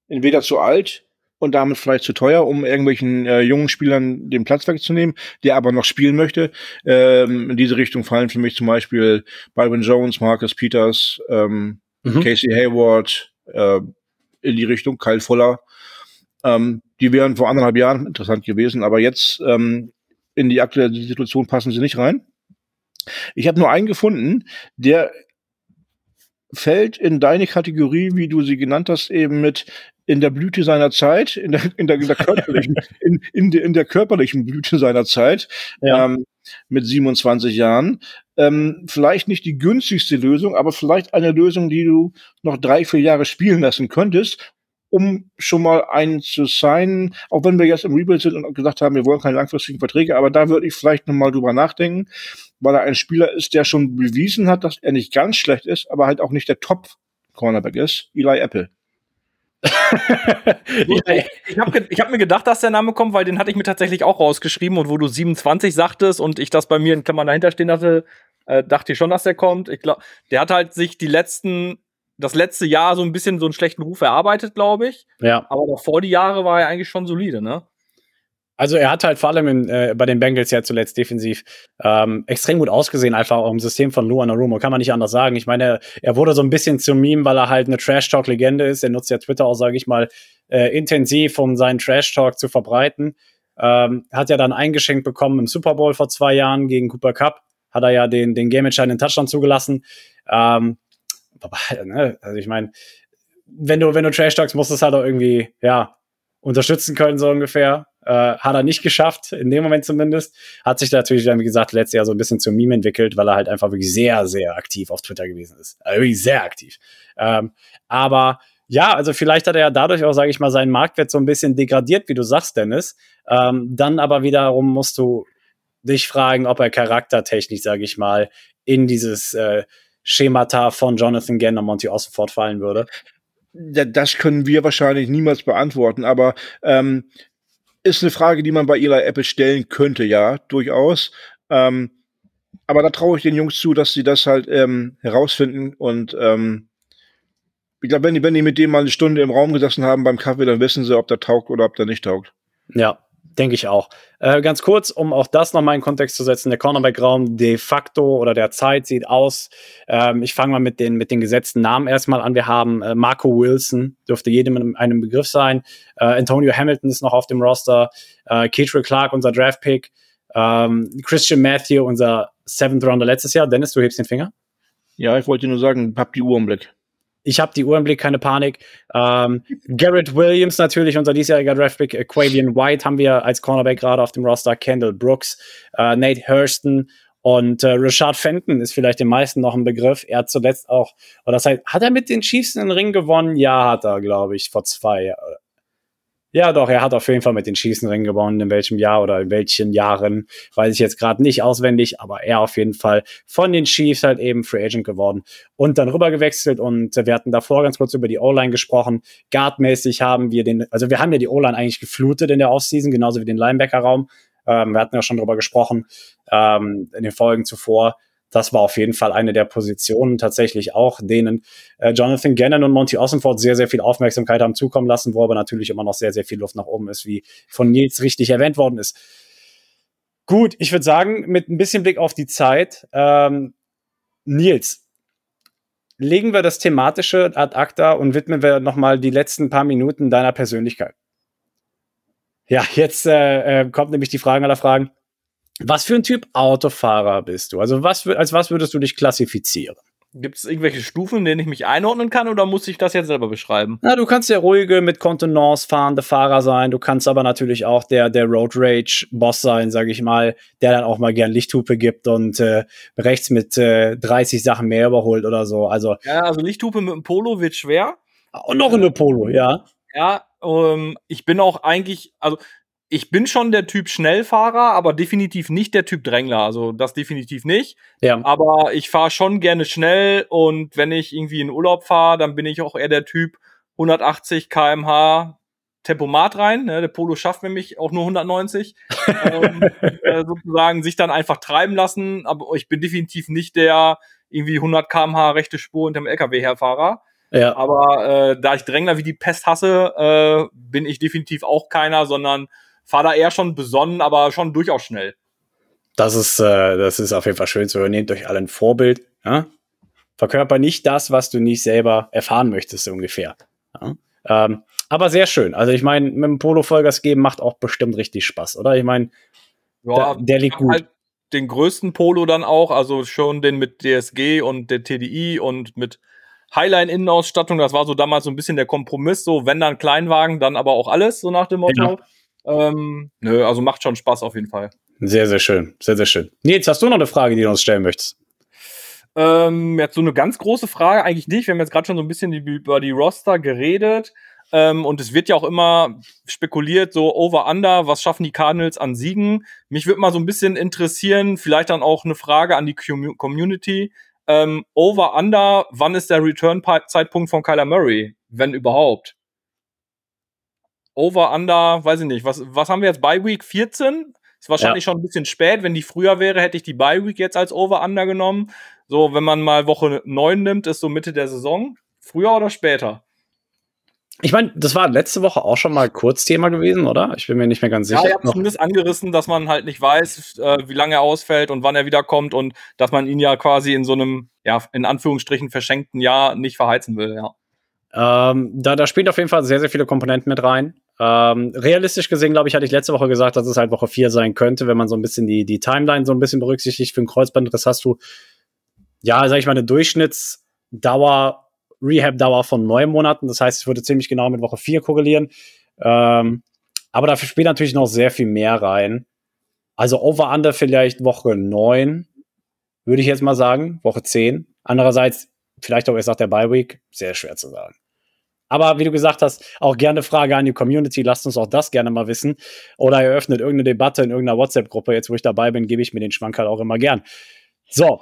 Entweder zu alt und damit vielleicht zu teuer, um irgendwelchen äh, jungen Spielern den Platz wegzunehmen, der aber noch spielen möchte. Ähm, in diese Richtung fallen für mich zum Beispiel Byron Jones, Marcus Peters, ähm, mhm. Casey Hayward, äh, in die Richtung, Kyle Fuller. Ähm, die wären vor anderthalb Jahren interessant gewesen, aber jetzt ähm, in die aktuelle Situation passen sie nicht rein. Ich habe nur einen gefunden, der fällt in deine Kategorie, wie du sie genannt hast, eben mit in der Blüte seiner Zeit, in der, in der, in der körperlichen, in, in, der, in der körperlichen Blüte seiner Zeit, ja. ähm, mit 27 Jahren. Ähm, vielleicht nicht die günstigste Lösung, aber vielleicht eine Lösung, die du noch drei, vier Jahre spielen lassen könntest, um schon mal einen zu sein, auch wenn wir jetzt im Rebuild sind und gesagt haben, wir wollen keine langfristigen Verträge, aber da würde ich vielleicht nochmal drüber nachdenken, weil er ein Spieler ist, der schon bewiesen hat, dass er nicht ganz schlecht ist, aber halt auch nicht der Top-Cornerback ist, Eli Apple. ich habe hab mir gedacht, dass der Name kommt, weil den hatte ich mir tatsächlich auch rausgeschrieben und wo du 27 sagtest und ich das bei mir in Klammern dahinter stehen hatte, äh, dachte ich schon, dass der kommt. Ich glaube, der hat halt sich die letzten, das letzte Jahr so ein bisschen so einen schlechten Ruf erarbeitet, glaube ich. Ja. Aber davor die Jahre war er eigentlich schon solide, ne? Also er hat halt vor allem in, äh, bei den Bengals ja zuletzt defensiv ähm, extrem gut ausgesehen, einfach auch im System von Lou Anarumo, kann man nicht anders sagen. Ich meine, er wurde so ein bisschen zum Meme, weil er halt eine Trash-Talk-Legende ist. Er nutzt ja Twitter auch, sage ich mal, äh, intensiv, um seinen Trash-Talk zu verbreiten. Ähm, hat ja dann eingeschenkt bekommen im Super Bowl vor zwei Jahren gegen Cooper Cup. Hat er ja den, den Game-entscheidenden Touchdown zugelassen. Ähm, ne, also ich meine, wenn du, wenn du Trash Talks musst du es halt auch irgendwie, ja, unterstützen können, so ungefähr. Äh, hat er nicht geschafft, in dem Moment zumindest. Hat sich natürlich wie gesagt, letztes Jahr so ein bisschen zum Meme entwickelt, weil er halt einfach wirklich sehr, sehr aktiv auf Twitter gewesen ist. Also wirklich sehr aktiv. Ähm, aber ja, also vielleicht hat er ja dadurch auch, sage ich mal, seinen Marktwert so ein bisschen degradiert, wie du sagst, Dennis. Ähm, dann aber wiederum musst du dich fragen, ob er charaktertechnisch, sage ich mal, in dieses äh, Schemata von Jonathan Gann und Monty Ossenford fallen würde. Das können wir wahrscheinlich niemals beantworten, aber ähm, ist eine Frage, die man bei Eli Apple stellen könnte, ja, durchaus. Ähm, aber da traue ich den Jungs zu, dass sie das halt ähm, herausfinden und ähm, ich glaube, wenn die, wenn die mit dem mal eine Stunde im Raum gesessen haben beim Kaffee, dann wissen sie, ob der taugt oder ob der nicht taugt. Ja, denke ich auch. Äh, ganz kurz, um auch das nochmal in Kontext zu setzen, der Cornerback-Raum de facto oder der Zeit sieht aus. Ähm, ich fange mal mit den, mit den gesetzten Namen erstmal an. Wir haben äh, Marco Wilson, dürfte jedem in einem Begriff sein. Äh, Antonio Hamilton ist noch auf dem Roster. Äh, Keetrell Clark, unser Draft-Pick. Ähm, Christian Matthew, unser Seventh Rounder letztes Jahr. Dennis, du hebst den Finger. Ja, ich wollte nur sagen, hab die Uhr im Blick. Ich habe die Uhr im Blick, keine Panik. Ähm, Garrett Williams natürlich, unser diesjähriger Draftpick. Äh, Quavian White haben wir als Cornerback gerade auf dem Roster. Kendall Brooks, äh, Nate Hurston und äh, Rashad Fenton ist vielleicht den meisten noch ein Begriff. Er hat zuletzt auch, oder das heißt, hat er mit den Chiefs einen Ring gewonnen? Ja, hat er, glaube ich, vor zwei, ja, doch, er hat auf jeden Fall mit den Schießenringen gewonnen. In welchem Jahr oder in welchen Jahren, weiß ich jetzt gerade nicht auswendig, aber er auf jeden Fall von den Chiefs halt eben Free Agent geworden und dann rüber gewechselt. Und wir hatten davor ganz kurz über die O-Line gesprochen. Guardmäßig haben wir den, also wir haben ja die O-Line eigentlich geflutet in der Offseason, genauso wie den Linebacker-Raum. Ähm, wir hatten ja schon drüber gesprochen ähm, in den Folgen zuvor das war auf jeden Fall eine der Positionen tatsächlich auch, denen äh, Jonathan Gannon und Monty Ossenford sehr, sehr viel Aufmerksamkeit haben zukommen lassen, wo aber natürlich immer noch sehr, sehr viel Luft nach oben ist, wie von Nils richtig erwähnt worden ist. Gut, ich würde sagen, mit ein bisschen Blick auf die Zeit, ähm, Nils, legen wir das thematische ad acta und widmen wir nochmal die letzten paar Minuten deiner Persönlichkeit. Ja, jetzt äh, äh, kommt nämlich die Frage aller Fragen. Was für ein Typ Autofahrer bist du? Also was, als was würdest du dich klassifizieren? Gibt es irgendwelche Stufen, in denen ich mich einordnen kann oder muss ich das jetzt selber beschreiben? Na, du kannst der ruhige, mit Kontenance fahrende Fahrer sein. Du kannst aber natürlich auch der, der Road Rage Boss sein, sage ich mal, der dann auch mal gern Lichthupe gibt und äh, rechts mit äh, 30 Sachen mehr überholt oder so. Also, ja, also Lichthupe mit dem Polo wird schwer. Und noch eine Polo, ja. Ja, ähm, ich bin auch eigentlich, also ich bin schon der Typ Schnellfahrer, aber definitiv nicht der Typ Drängler. Also das definitiv nicht. Ja. Aber ich fahre schon gerne schnell und wenn ich irgendwie in Urlaub fahre, dann bin ich auch eher der Typ 180 kmh Tempomat rein. Ne? Der Polo schafft nämlich auch nur 190. ähm, äh, sozusagen sich dann einfach treiben lassen. Aber ich bin definitiv nicht der irgendwie 100 kmh rechte Spur hinterm LKW herfahrer. Ja. Aber äh, da ich Drängler wie die Pest hasse, äh, bin ich definitiv auch keiner, sondern fahre da eher schon besonnen, aber schon durchaus schnell. Das ist, äh, das ist auf jeden Fall schön zu hören. Nehmt euch alle ein Vorbild. Ja? Verkörper nicht das, was du nicht selber erfahren möchtest, ungefähr. Ja? Ähm, aber sehr schön. Also ich meine, mit dem Polo Vollgas geben macht auch bestimmt richtig Spaß, oder? Ich meine, ja, der liegt gut. Halt den größten Polo dann auch, also schon den mit DSG und der TDI und mit Highline-Innenausstattung. Das war so damals so ein bisschen der Kompromiss. So, wenn dann Kleinwagen, dann aber auch alles, so nach dem Motto. Ja. Ähm, nö, also macht schon Spaß auf jeden Fall. Sehr, sehr schön. Sehr, sehr schön. Nils, hast du noch eine Frage, die du uns stellen möchtest? Ähm, jetzt so eine ganz große Frage eigentlich nicht. Wir haben jetzt gerade schon so ein bisschen über die Roster geredet. Ähm, und es wird ja auch immer spekuliert, so over-under, was schaffen die Cardinals an Siegen? Mich würde mal so ein bisschen interessieren, vielleicht dann auch eine Frage an die Community. Ähm, over-under, wann ist der Return-Zeitpunkt von Kyler Murray, wenn überhaupt? Over, Under, weiß ich nicht. Was, was haben wir jetzt? By Week 14? Ist wahrscheinlich ja. schon ein bisschen spät. Wenn die früher wäre, hätte ich die By Week jetzt als Over, Under genommen. So, wenn man mal Woche 9 nimmt, ist so Mitte der Saison. Früher oder später? Ich meine, das war letzte Woche auch schon mal kurz Thema gewesen, oder? Ich bin mir nicht mehr ganz sicher. Ja, ich habe zumindest angerissen, dass man halt nicht weiß, äh, wie lange er ausfällt und wann er wiederkommt und dass man ihn ja quasi in so einem, ja, in Anführungsstrichen verschenkten Jahr nicht verheizen will, ja. Ähm, da, da spielt auf jeden Fall sehr, sehr viele Komponenten mit rein. Ähm, realistisch gesehen, glaube ich, hatte ich letzte Woche gesagt, dass es halt Woche 4 sein könnte, wenn man so ein bisschen die, die Timeline so ein bisschen berücksichtigt. Für ein Kreuzbandriss hast du, ja, sag ich mal, eine Durchschnittsdauer Rehab-Dauer von neun Monaten. Das heißt, es würde ziemlich genau mit Woche vier korrelieren. Ähm, aber dafür spielt natürlich noch sehr viel mehr rein. Also Over-Under vielleicht Woche neun, würde ich jetzt mal sagen, Woche zehn. Andererseits vielleicht auch erst nach der Bye-Week, sehr schwer zu sagen. Aber wie du gesagt hast, auch gerne Frage an die Community. Lasst uns auch das gerne mal wissen. Oder eröffnet irgendeine Debatte in irgendeiner WhatsApp-Gruppe. Jetzt, wo ich dabei bin, gebe ich mir den Schwank halt auch immer gern. So.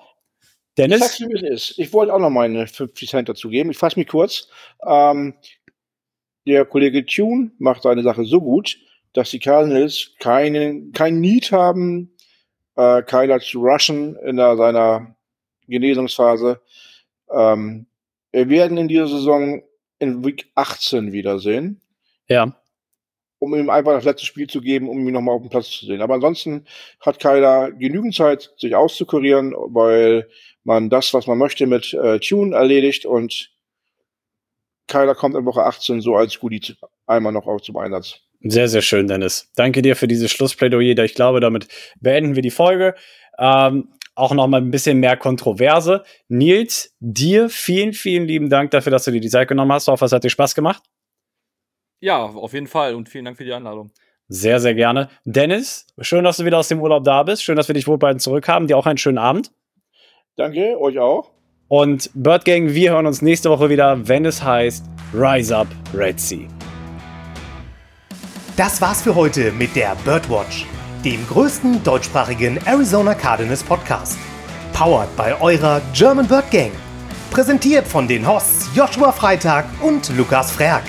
Dennis? Ich sag's dir, wie es ist. Ich wollte auch noch meine 50 Cent dazu geben. Ich fasse mich kurz. Ähm, der Kollege Tune macht seine Sache so gut, dass die Cardinals keinen, kein Need haben, äh, Kyler zu rushen in der, seiner Genesungsphase. Ähm, wir werden in dieser Saison in Week 18 wiedersehen. Ja. Um ihm einfach das letzte Spiel zu geben, um ihn nochmal auf dem Platz zu sehen. Aber ansonsten hat Kyler genügend Zeit, sich auszukurieren, weil man das, was man möchte, mit äh, Tune erledigt und Kyler kommt in Woche 18 so als Goodie einmal noch auch zum Einsatz. Sehr, sehr schön, Dennis. Danke dir für dieses Schlussplädoyer. Ich glaube, damit beenden wir die Folge. Ähm, auch noch mal ein bisschen mehr Kontroverse. Nils, dir vielen, vielen lieben Dank dafür, dass du dir die Zeit genommen hast. Ich hoffe, es hat dir Spaß gemacht. Ja, auf jeden Fall und vielen Dank für die Einladung. Sehr, sehr gerne. Dennis, schön, dass du wieder aus dem Urlaub da bist. Schön, dass wir dich wohl bald zurückhaben. Dir auch einen schönen Abend. Danke, euch auch. Und Bird Gang, wir hören uns nächste Woche wieder, wenn es heißt Rise Up Red Sea. Das war's für heute mit der Birdwatch dem größten deutschsprachigen Arizona Cardinals Podcast. Powered bei eurer German Bird Gang. Präsentiert von den Hosts Joshua Freitag und Lukas Frerk.